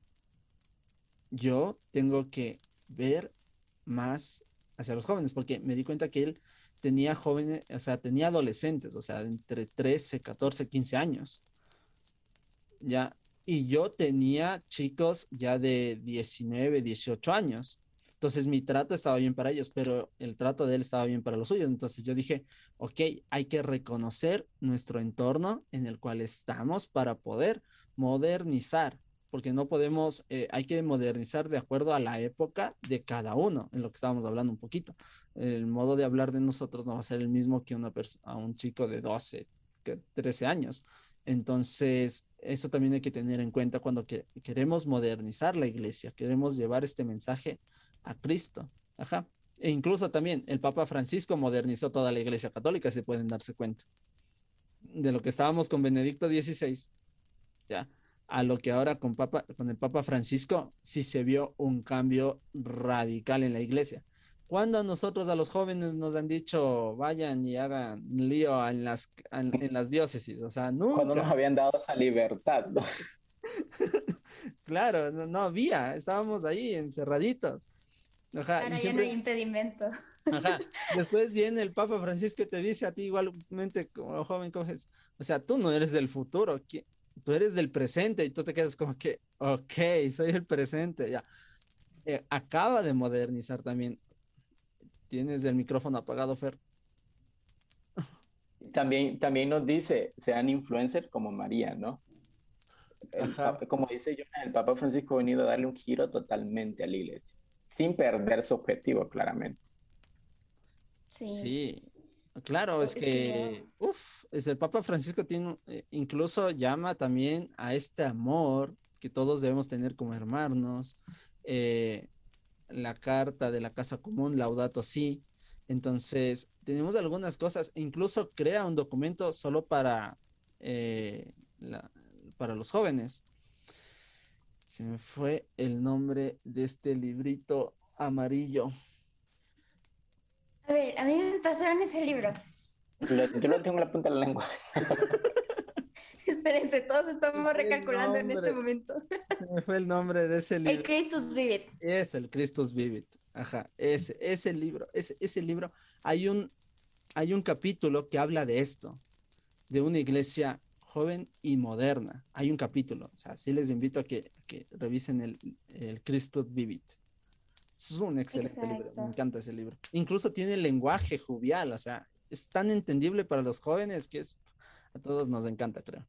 yo tengo que ver más hacia los jóvenes, porque me di cuenta que él tenía jóvenes, o sea, tenía adolescentes, o sea, entre 13, 14, 15 años. Ya, y yo tenía chicos ya de 19, 18 años. Entonces mi trato estaba bien para ellos, pero el trato de él estaba bien para los suyos. Entonces yo dije, ok, hay que reconocer nuestro entorno en el cual estamos para poder modernizar, porque no podemos, eh, hay que modernizar de acuerdo a la época de cada uno, en lo que estábamos hablando un poquito. El modo de hablar de nosotros no va a ser el mismo que una a un chico de 12, 13 años. Entonces, eso también hay que tener en cuenta cuando queremos modernizar la iglesia, queremos llevar este mensaje a Cristo. Ajá. E incluso también el Papa Francisco modernizó toda la iglesia católica, si pueden darse cuenta. De lo que estábamos con Benedicto XVI, ya, a lo que ahora con, Papa, con el Papa Francisco sí se vio un cambio radical en la iglesia. Cuando a nosotros, a los jóvenes, nos han dicho vayan y hagan lío en las, en, las diócesis, o sea, nunca. Cuando nos habían dado esa libertad. claro, no, había, estábamos ahí encerraditos. Ajá, y siempre... no hay impedimento. Ajá. Después viene el Papa Francisco y te dice a ti igualmente como joven coges, o sea, tú no eres del futuro, tú eres del presente y tú te quedas como que, ok, soy el presente, ya. Eh, acaba de modernizar también. Tienes el micrófono apagado, Fer. También, también nos dice, sean influencers como María, ¿no? como dice yo, el Papa Francisco ha venido a darle un giro totalmente a la iglesia, sin perder su objetivo, claramente. Sí. sí. Claro, es, que, uff, es el Papa Francisco tiene, eh, incluso llama también a este amor que todos debemos tener como hermanos, eh, la carta de la casa común, Laudato Si. Entonces, tenemos algunas cosas, incluso crea un documento solo para, eh, para los jóvenes. Se me fue el nombre de este librito amarillo. A ver, a mí me pasaron ese libro. yo lo tengo en la punta de la lengua. Espérense, todos estamos recalculando en este momento. me fue el nombre de ese libro. El Christus Vivit. Es el Christus Vivit. Ajá, ese, ese libro, ese, ese libro, hay un, hay un capítulo que habla de esto, de una iglesia joven y moderna. Hay un capítulo, o sea, sí les invito a que, que revisen el, el Christus Vivit. Es un excelente libro, me encanta ese libro. Incluso tiene lenguaje jovial, o sea, es tan entendible para los jóvenes que es, a todos nos encanta, creo.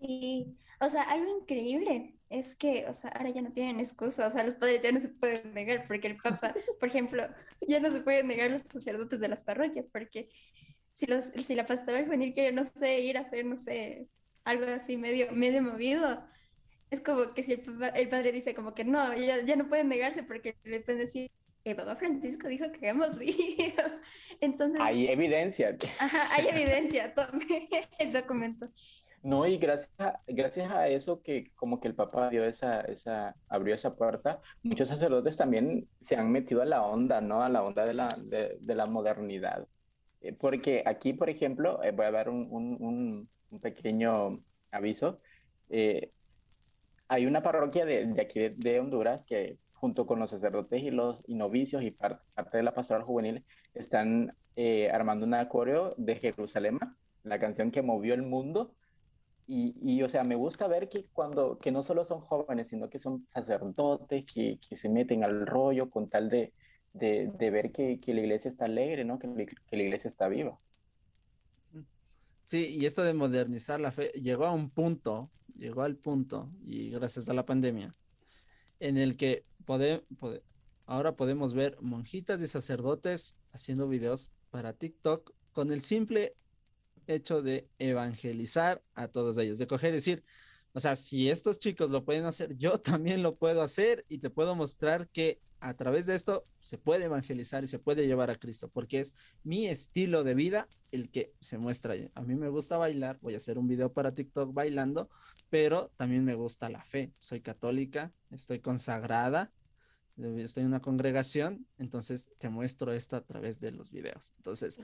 Sí, o sea, algo increíble es que, o sea, ahora ya no tienen excusa, o sea, los padres ya no se pueden negar, porque el Papa, por ejemplo, ya no se pueden negar los sacerdotes de las parroquias, porque si, los, si la pastoral juvenil quiere, no sé, ir a hacer, no sé, algo así medio, medio movido, es como que si el, padre dice como que no, ya, ya, no pueden negarse porque le pueden decir, el Papa Francisco dijo que hagamos lío. Entonces... Hay evidencia. Ajá, hay evidencia, tome el documento. No, y gracias a, gracias a eso que como que el Papa dio esa, esa, abrió esa puerta, muchos sacerdotes también se han metido a la onda, ¿no? A la onda de la, de, de la modernidad. Eh, porque aquí, por ejemplo, eh, voy a dar un, un, un pequeño aviso. Eh, hay una parroquia de, aquí de, Honduras que junto con los sacerdotes y los novicios y parte, de la pastoral juvenil están eh, armando una coreo de Jerusalén, la canción que movió el mundo. Y, y, o sea, me gusta ver que cuando, que no solo son jóvenes, sino que son sacerdotes que, que se meten al rollo con tal de, de, ver que, que, la iglesia está alegre, ¿no? Que, la iglesia está viva. Sí, y esto de modernizar la fe llegó a un punto, llegó al punto, y gracias a la pandemia, en el que ahora podemos ver monjitas y sacerdotes haciendo videos para TikTok con el simple hecho de evangelizar a todos ellos, de coger y decir, o sea, si estos chicos lo pueden hacer, yo también lo puedo hacer y te puedo mostrar que a través de esto se puede evangelizar y se puede llevar a Cristo, porque es mi estilo de vida el que se muestra. A mí me gusta bailar, voy a hacer un video para TikTok bailando, pero también me gusta la fe. Soy católica, estoy consagrada, estoy en una congregación, entonces te muestro esto a través de los videos. Entonces,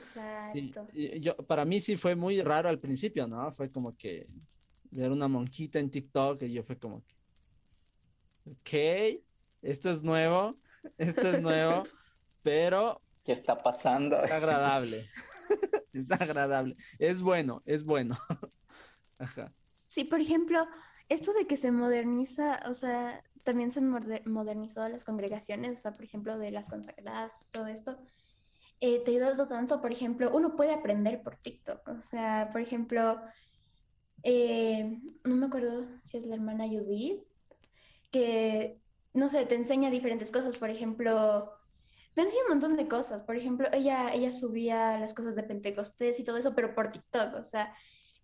yo, para mí sí fue muy raro al principio, ¿no? Fue como que ver una monjita en TikTok y yo fue como que, ok, esto es nuevo, esto es nuevo, pero... ¿Qué está pasando? Es agradable. es agradable. Es bueno, es bueno. Ajá. Sí, por ejemplo, esto de que se moderniza, o sea, también se han modernizado las congregaciones, o sea, por ejemplo, de las consagradas, todo esto. Eh, te ayuda tanto, por ejemplo, uno puede aprender por TikTok, o sea, por ejemplo, eh, no me acuerdo si es la hermana Judith, que no sé, te enseña diferentes cosas, por ejemplo, te enseña un montón de cosas, por ejemplo, ella, ella subía las cosas de Pentecostés y todo eso, pero por TikTok, o sea,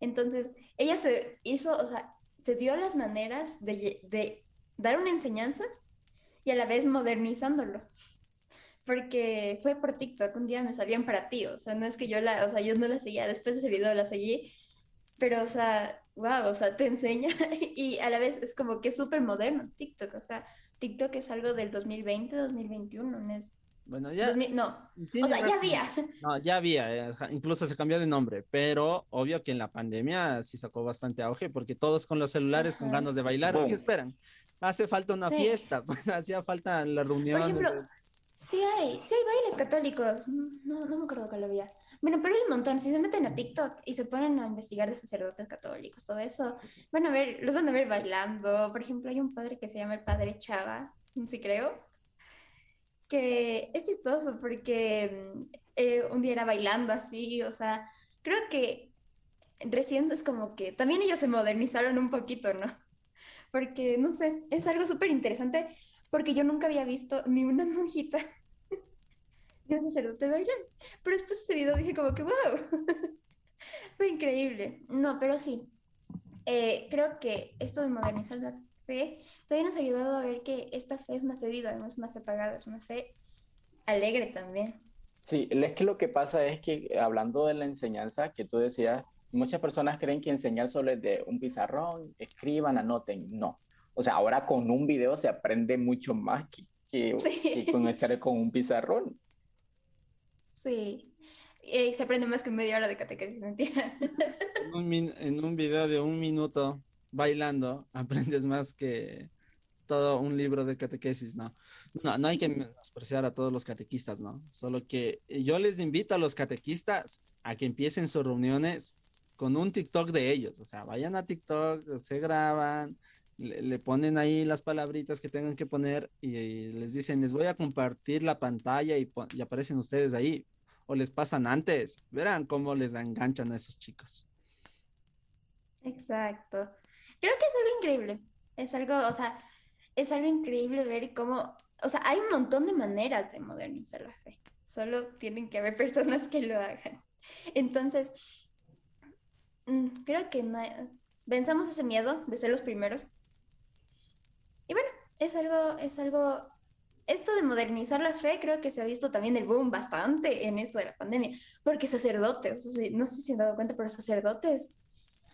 entonces ella se hizo, o sea, se dio las maneras de, de dar una enseñanza y a la vez modernizándolo. Porque fue por TikTok, un día me salían para ti, o sea, no es que yo la, o sea, yo no la seguía, después de ese video la seguí, pero, o sea, wow, o sea, te enseña y a la vez es como que es súper moderno TikTok, o sea, TikTok es algo del 2020, 2021, no es... Bueno, ya... no, o sea, ya había. No, ya había, eh, incluso se cambió de nombre, pero obvio que en la pandemia sí sacó bastante auge, porque todos con los celulares con ganas de bailar, ¿qué esperan? Hace falta una fiesta, pues, hacía falta la reunión. Por ejemplo, sí hay, sí hay bailes católicos, no, no me acuerdo cuál había. Bueno, pero hay un montón. Si se meten a TikTok y se ponen a investigar de sacerdotes católicos, todo eso, van a ver, los van a ver bailando. Por ejemplo, hay un padre que se llama el Padre Chava, sí creo, que es chistoso porque mm, eh, un día era bailando así, o sea, creo que recién es como que también ellos se modernizaron un poquito, ¿no? Porque, no sé, es algo súper interesante porque yo nunca había visto ni una monjita un sacerdote bailar. Pero después de ese video dije como que, wow, fue increíble. No, pero sí, eh, creo que esto de modernizar la fe también nos ha ayudado a ver que esta fe es una fe viva, no es una fe pagada, es una fe alegre también. Sí, es que lo que pasa es que hablando de la enseñanza que tú decías, muchas personas creen que enseñar solo es de un pizarrón, escriban, anoten. No. O sea, ahora con un video se aprende mucho más que, que, con estar con un pizarrón. Sí. Y se aprende más que media hora de catequesis, mentira. En un, video de un minuto bailando, aprendes más que todo un libro de catequesis, ¿no? No, no hay que menospreciar a todos los catequistas, ¿no? Solo que yo les invito a los catequistas a que empiecen sus reuniones con un TikTok de ellos, o sea, vayan a TikTok, se graban, le, ponen ahí las palabritas que tengan que poner y, les dicen, les voy a compartir la pantalla y aparecen ustedes ahí o les pasan antes. Verán cómo les enganchan a esos chicos. Exacto. Creo que es algo increíble. Es algo, o sea, es algo increíble ver cómo, o sea, hay un montón de maneras de modernizar la fe. Solo tienen que haber personas que lo hagan. Entonces, mm, creo que no pensamos ese miedo de ser los primeros. Y bueno, es algo, es algo esto de modernizar la fe, creo que se ha visto también el boom bastante en esto de la pandemia, porque sacerdotes, no sé si han dado cuenta, pero sacerdotes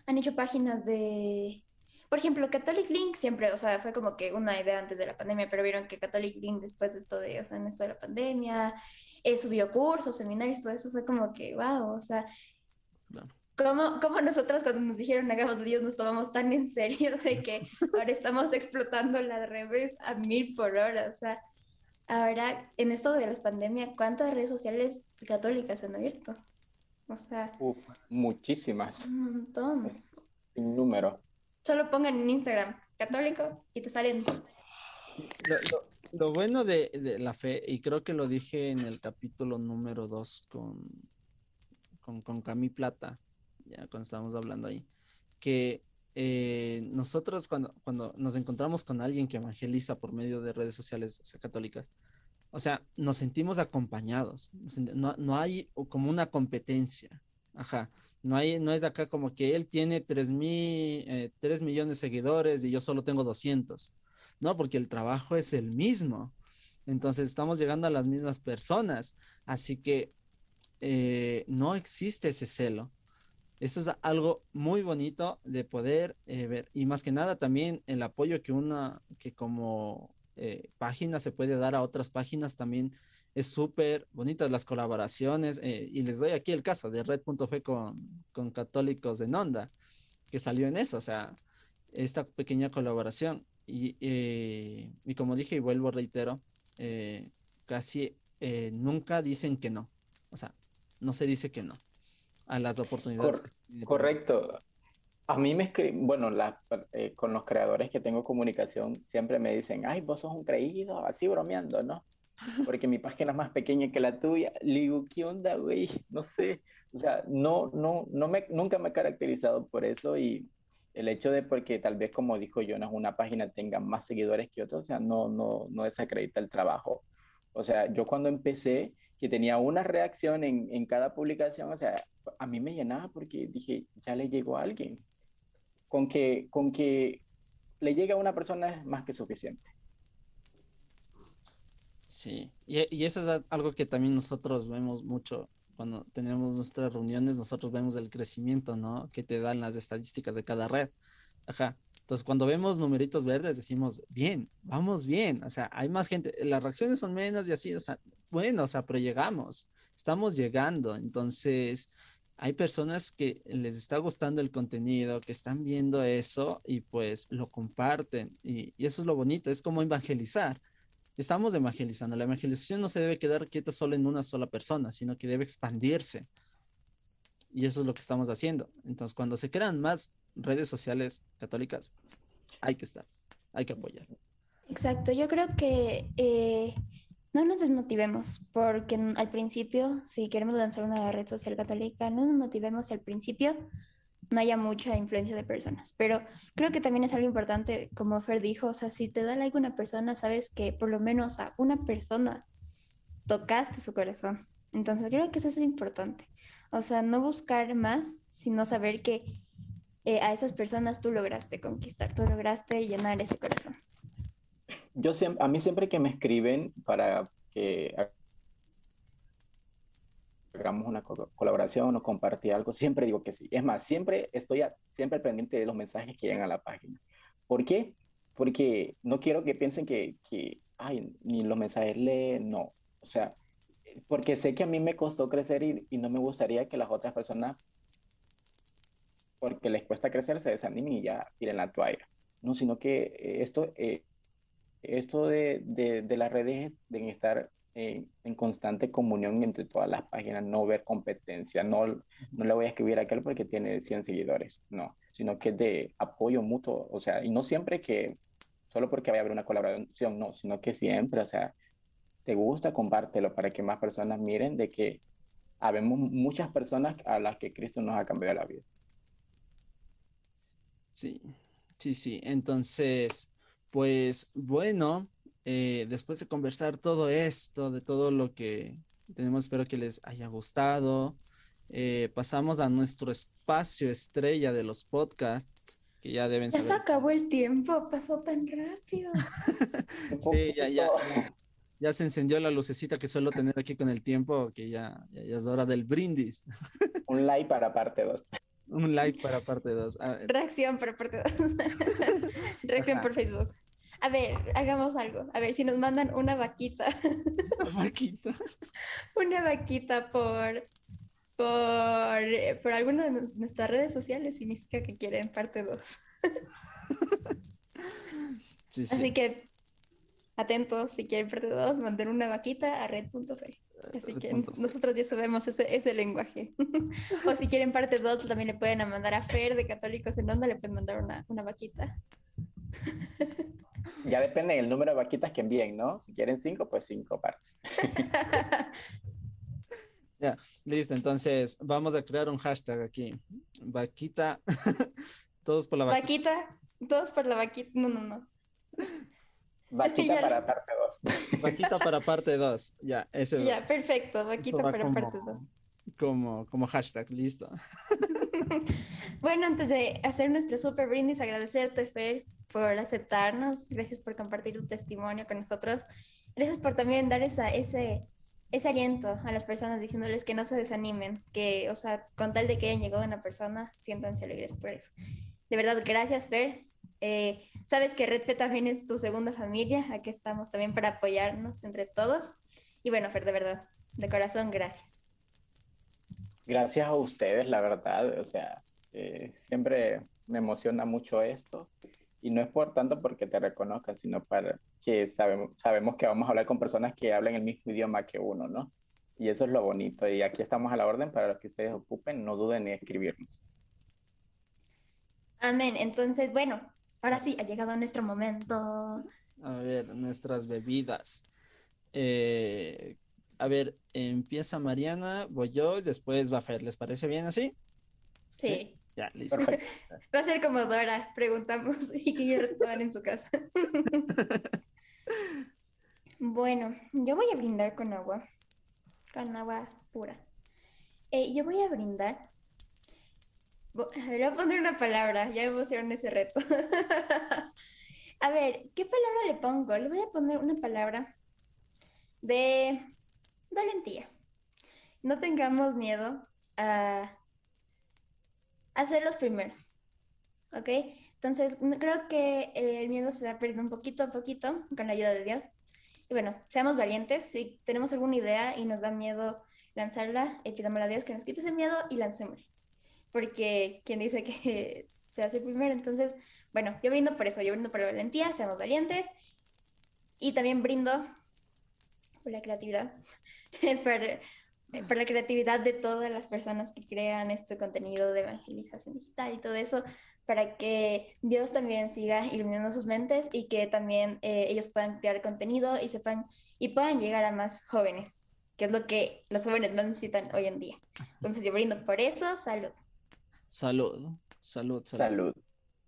han hecho páginas de, por ejemplo, Catholic Link siempre, o sea, fue como que una idea antes de la pandemia, pero vieron que Catholic Link después de esto de, o sea, en esto de la pandemia, eh, subió cursos, seminarios, todo eso fue como que, wow, o sea, como, como nosotros cuando nos dijeron hagamos Dios nos tomamos tan en serio de que ahora estamos explotando las redes a mil por hora, o sea, ahora en esto de la pandemia, ¿cuántas redes sociales católicas han abierto? O sea, muchísimas. Un montón. Sin número. Solo pongan en Instagram católico y te salen. Lo, bueno de, la fe, y creo que lo dije en el capítulo número 2 con, con, con Cami Plata, ya cuando estábamos hablando ahí, que eh, nosotros cuando, cuando nos encontramos con alguien que evangeliza por medio de redes sociales católicas, o sea, nos sentimos acompañados, no, no hay como una competencia, ajá, no, hay, no es acá como que él tiene 3, mil, eh, millones de seguidores y yo solo tengo 200, no, porque el trabajo es el mismo, entonces estamos llegando a las mismas personas, así que eh, no existe ese celo. Eso es algo muy bonito de poder eh, ver y más que nada también el apoyo que una, que como eh, página se puede dar a otras páginas también es súper bonita las colaboraciones eh, y les doy aquí el caso de Red.fe con, con Católicos de Nonda que salió en eso, o sea, esta pequeña colaboración y, y como dije y vuelvo reitero, casi nunca dicen que no, o sea, no se dice que no a las oportunidades. correcto. A mí me escriben, bueno, eh, con los creadores que tengo comunicación, siempre me dicen, ay, vos sos un creído, así bromeando, ¿no? Porque mi página es más pequeña que la tuya. Le digo, ¿qué onda, güey? No sé. O sea, no, no, no me, nunca me he caracterizado por eso y el hecho de porque tal vez, como dijo Jonas, una página tenga más seguidores que otra, o sea, no, no, no desacredita el trabajo. O sea, yo cuando empecé, que tenía una reacción en, en cada publicación, o sea, a mí me llenaba porque dije, ya le llegó a alguien. Con que, con que le llegue a una persona es más que suficiente. Sí, y, y, eso es algo que también nosotros vemos mucho cuando tenemos nuestras reuniones, nosotros vemos el crecimiento, ¿no? Que te dan las estadísticas de cada red. Ajá. Entonces, cuando vemos numeritos verdes, decimos, bien, vamos bien. O sea, hay más gente, las reacciones son menos y así, o sea, bueno, o sea, pero llegamos, estamos llegando. Entonces, hay personas que les está gustando el contenido, que están viendo eso y pues lo comparten. Y, eso es lo bonito, es como evangelizar. Estamos evangelizando. La evangelización no se debe quedar quieta solo en una sola persona, sino que debe expandirse. Y eso es lo que estamos haciendo. Entonces, cuando se crean más redes sociales católicas, hay que estar, hay que apoyar. Exacto, yo creo que eh, no nos desmotivemos, porque al principio, si queremos lanzar una red social católica, no nos motivemos al principio no haya mucha influencia de personas. Pero creo que también es algo importante, como Fer dijo, o sea, si te da like una persona, sabes que por lo menos a una persona tocaste su corazón. Entonces creo que eso es importante. O sea, no buscar más, sino saber que eh, a esas personas tú lograste conquistar, tú lograste llenar ese corazón yo siempre, a mí siempre que me escriben para que hagamos una colaboración o compartir algo, siempre digo que sí. Es más, siempre estoy siempre pendiente de los mensajes que llegan a la página. ¿Por qué? Porque no quiero que piensen que, que ay, ni los mensajes leen, no. O sea, porque sé que a mí me costó crecer y, y no me gustaría que las otras personas, porque les cuesta crecer, se desanimen y ya tiren la toalla. No, sino que eh, esto, eh, esto de, de, las redes deben estar en constante comunión entre todas las páginas, no ver competencia, no, no le voy a escribir a aquel porque tiene 100 seguidores, no, sino que es de apoyo mutuo, o sea, y no siempre que, solo porque vaya a haber una colaboración, no, sino que siempre, o sea, te gusta, compártelo para que más personas miren de que habemos muchas personas a las que Cristo nos ha cambiado la vida. Sí, sí, sí, entonces pues bueno, eh, después de conversar todo esto, de todo lo que tenemos, espero que les haya gustado. Eh, pasamos a nuestro espacio estrella de los podcasts, que ya deben ser. Ya se acabó el tiempo, pasó tan rápido. sí, ya, ya, ya, se encendió la lucecita que suelo tener aquí con el tiempo, que ya, ya, es hora del brindis. Un like para parte 2. Un like para parte 2. Reacción para parte 2. Reacción por Facebook. A ver, hagamos algo. A ver, si nos mandan una vaquita. ¿Una vaquita? una vaquita por, por, por alguna de nuestras redes sociales significa que quieren parte 2. sí, sí. Así que atentos, si quieren parte 2, manden una vaquita a red.fe. Así que nosotros ya sabemos ese, ese lenguaje. o si quieren parte 2, también le pueden mandar a Fer de Católicos en Onda, le pueden mandar una, una vaquita. ya depende del número de vaquitas que envíen, ¿no? Si quieren cinco, pues cinco partes. ya, listo. Entonces, vamos a crear un hashtag aquí. Vaquita. todos por la vaquita. Vaquita. Todos por la vaquita. No, no, no. Vaquita para parte 2. Vaquita para parte 2. Ya, ese. Ya, perfecto. Vaquita para parte 2. Como, como hashtag, listo. bueno, antes de hacer nuestro super brindis, agradecerte, Fer, por aceptarnos. Gracias por compartir tu testimonio con nosotros. Gracias por también dar esa, ese, ese aliento a las personas diciéndoles que no se desanimen, que, o sea, con tal de que hayan llegado una persona, siéntanse alegres por eso. De verdad, gracias, Fer. Eh, sabes que Red también es tu segunda familia, aquí estamos también para apoyarnos entre todos. Y bueno, Fer, de verdad, de corazón, gracias. Gracias a ustedes, la verdad, o sea, eh, siempre me emociona mucho esto y no es por tanto porque te reconozcan, sino para que sabemos, sabemos que vamos a hablar con personas que hablan el mismo idioma que uno, ¿no? Y eso es lo bonito. Y aquí estamos a la orden para los que ustedes ocupen, no duden en escribirnos. Amén. Entonces, bueno, Ahora sí, ha llegado nuestro momento. A ver, nuestras bebidas. Eh, a ver, empieza Mariana, voy yo y después va a Fer. ¿Les parece bien así? Sí. Ya, listo. Va a ser como Dora, preguntamos y que ellos estaban en su casa. bueno, yo voy a brindar con agua, con agua pura. Eh, yo voy a brindar a ver, voy a poner una palabra, ya me pusieron ese reto. a ver, ¿qué palabra le pongo? Le voy a poner una palabra de valentía. No tengamos miedo a, hacer los primeros. ¿Ok? Entonces, creo que el miedo se va perdiendo un poquito a poquito con la ayuda de Dios. Y bueno, seamos valientes. Si tenemos alguna idea y nos da miedo lanzarla, eh, pidámosle a Dios que nos quite ese miedo y lancemos porque quien dice que se hace primero. Entonces, bueno, yo brindo por eso, yo brindo por la valentía, seamos valientes y también brindo por la creatividad, por, la creatividad de todas las personas que crean este contenido de evangelización digital y todo eso, para que Dios también siga iluminando sus mentes y que también eh, ellos puedan crear contenido y sepan y puedan llegar a más jóvenes, que es lo que los jóvenes más necesitan hoy en día. Entonces yo brindo por eso, salud. Salud, salud, salud.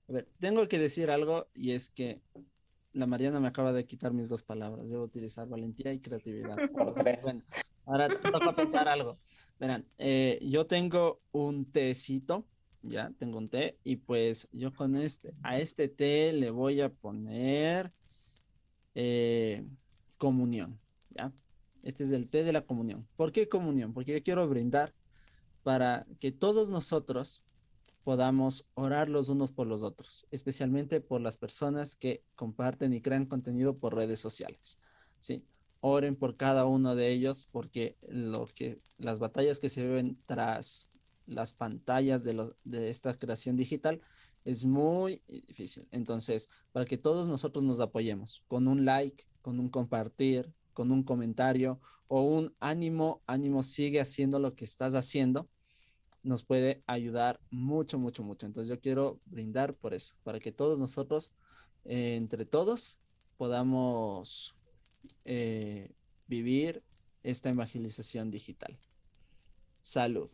A ver, tengo que decir algo y es que la Mariana me acaba de quitar mis dos palabras. Debo utilizar valentía y creatividad. bueno, ahora toca pensar algo. Verán, eh, yo tengo un tecito, ya, tengo un té, y pues yo con este, a este té le voy a poner eh, comunión, ya. Este es el té de la comunión. ¿Por qué comunión? Porque yo quiero brindar para que todos nosotros podamos orar los unos por los otros, especialmente por las personas que comparten y crean contenido por redes sociales. ¿sí? Oren por cada uno de ellos porque lo que, las batallas que se ven tras las pantallas de, de esta creación digital es muy difícil. Entonces, para que todos nosotros nos apoyemos con un like, con un compartir, con un comentario o un ánimo, ánimo, sigue haciendo lo que estás haciendo nos puede ayudar mucho, mucho, mucho. Entonces yo quiero brindar por eso, para que todos nosotros, eh, entre todos, podamos eh, vivir esta evangelización digital. Salud.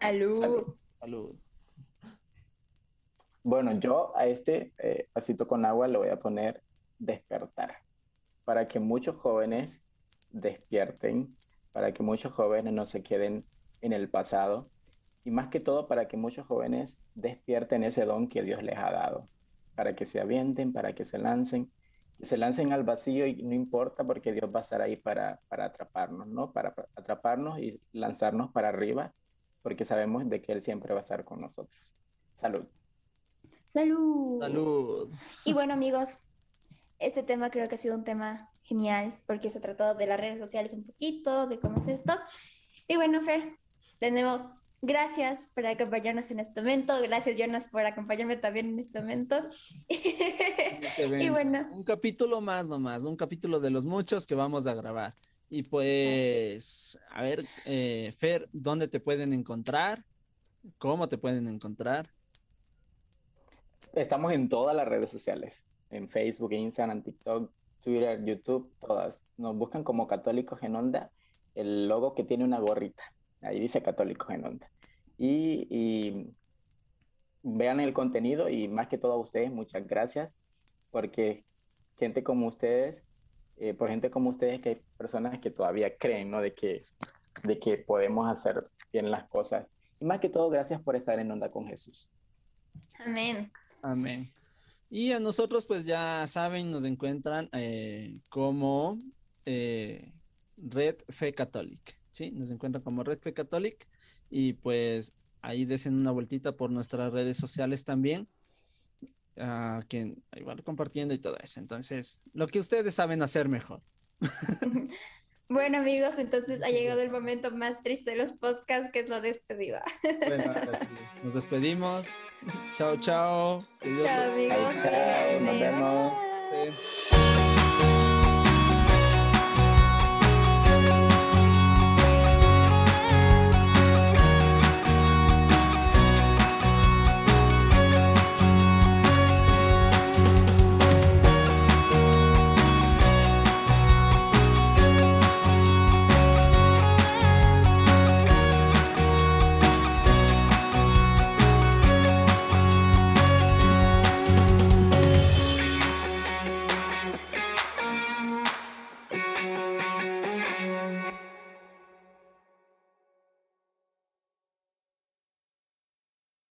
Salud. Salud. Bueno, yo a este eh, vasito con agua le voy a poner despertar, para que muchos jóvenes despierten, para que muchos jóvenes no se queden en el pasado y más que todo para que muchos jóvenes despierten ese don que Dios les ha dado, para que se avienten, para que se lancen, que se lancen al vacío y no importa porque Dios va a estar ahí para, para atraparnos, ¿no? Para atraparnos y lanzarnos para arriba, porque sabemos de que Él siempre va a estar con nosotros. Salud. Salud. Salud. Y bueno amigos, este tema creo que ha sido un tema genial porque se ha tratado de las redes sociales un poquito, de cómo es esto. Y bueno, Fer, nuevo, gracias por acompañarnos en este momento. Gracias, Jonas, por acompañarme también en este momento. Este, ven, un capítulo más nomás, un capítulo de los muchos que vamos a grabar. Y pues, a ver, eh, Fer, ¿dónde te pueden encontrar? ¿Cómo te pueden encontrar? Estamos en todas las redes sociales, en Facebook, Instagram, TikTok, Twitter, YouTube, todas. Nos buscan como Católicos en Onda, el logo que tiene una gorrita. Ahí dice Católicos en Onda. Y, vean el contenido y más que todo a ustedes, muchas gracias, porque gente como ustedes, eh, por gente como ustedes, que hay personas que todavía creen, ¿no? De que, de que podemos hacer bien las cosas. Y más que todo, gracias por estar en onda con Jesús. Amén. Amén. Y a nosotros, pues ya saben, nos encuentran eh, como eh, Red Fe Católica. Sí, nos encuentran como Red Fe Católica. Y pues ahí desen una vueltita por nuestras redes sociales también. Uh, que igual compartiendo y todo eso. Entonces, lo que ustedes saben hacer mejor. Bueno amigos, entonces ha llegado el momento más triste de los podcasts, que es la despedida. Bueno, ahora sí. Nos despedimos. Chao, chao. Chao amigos. Chao, nos vemos.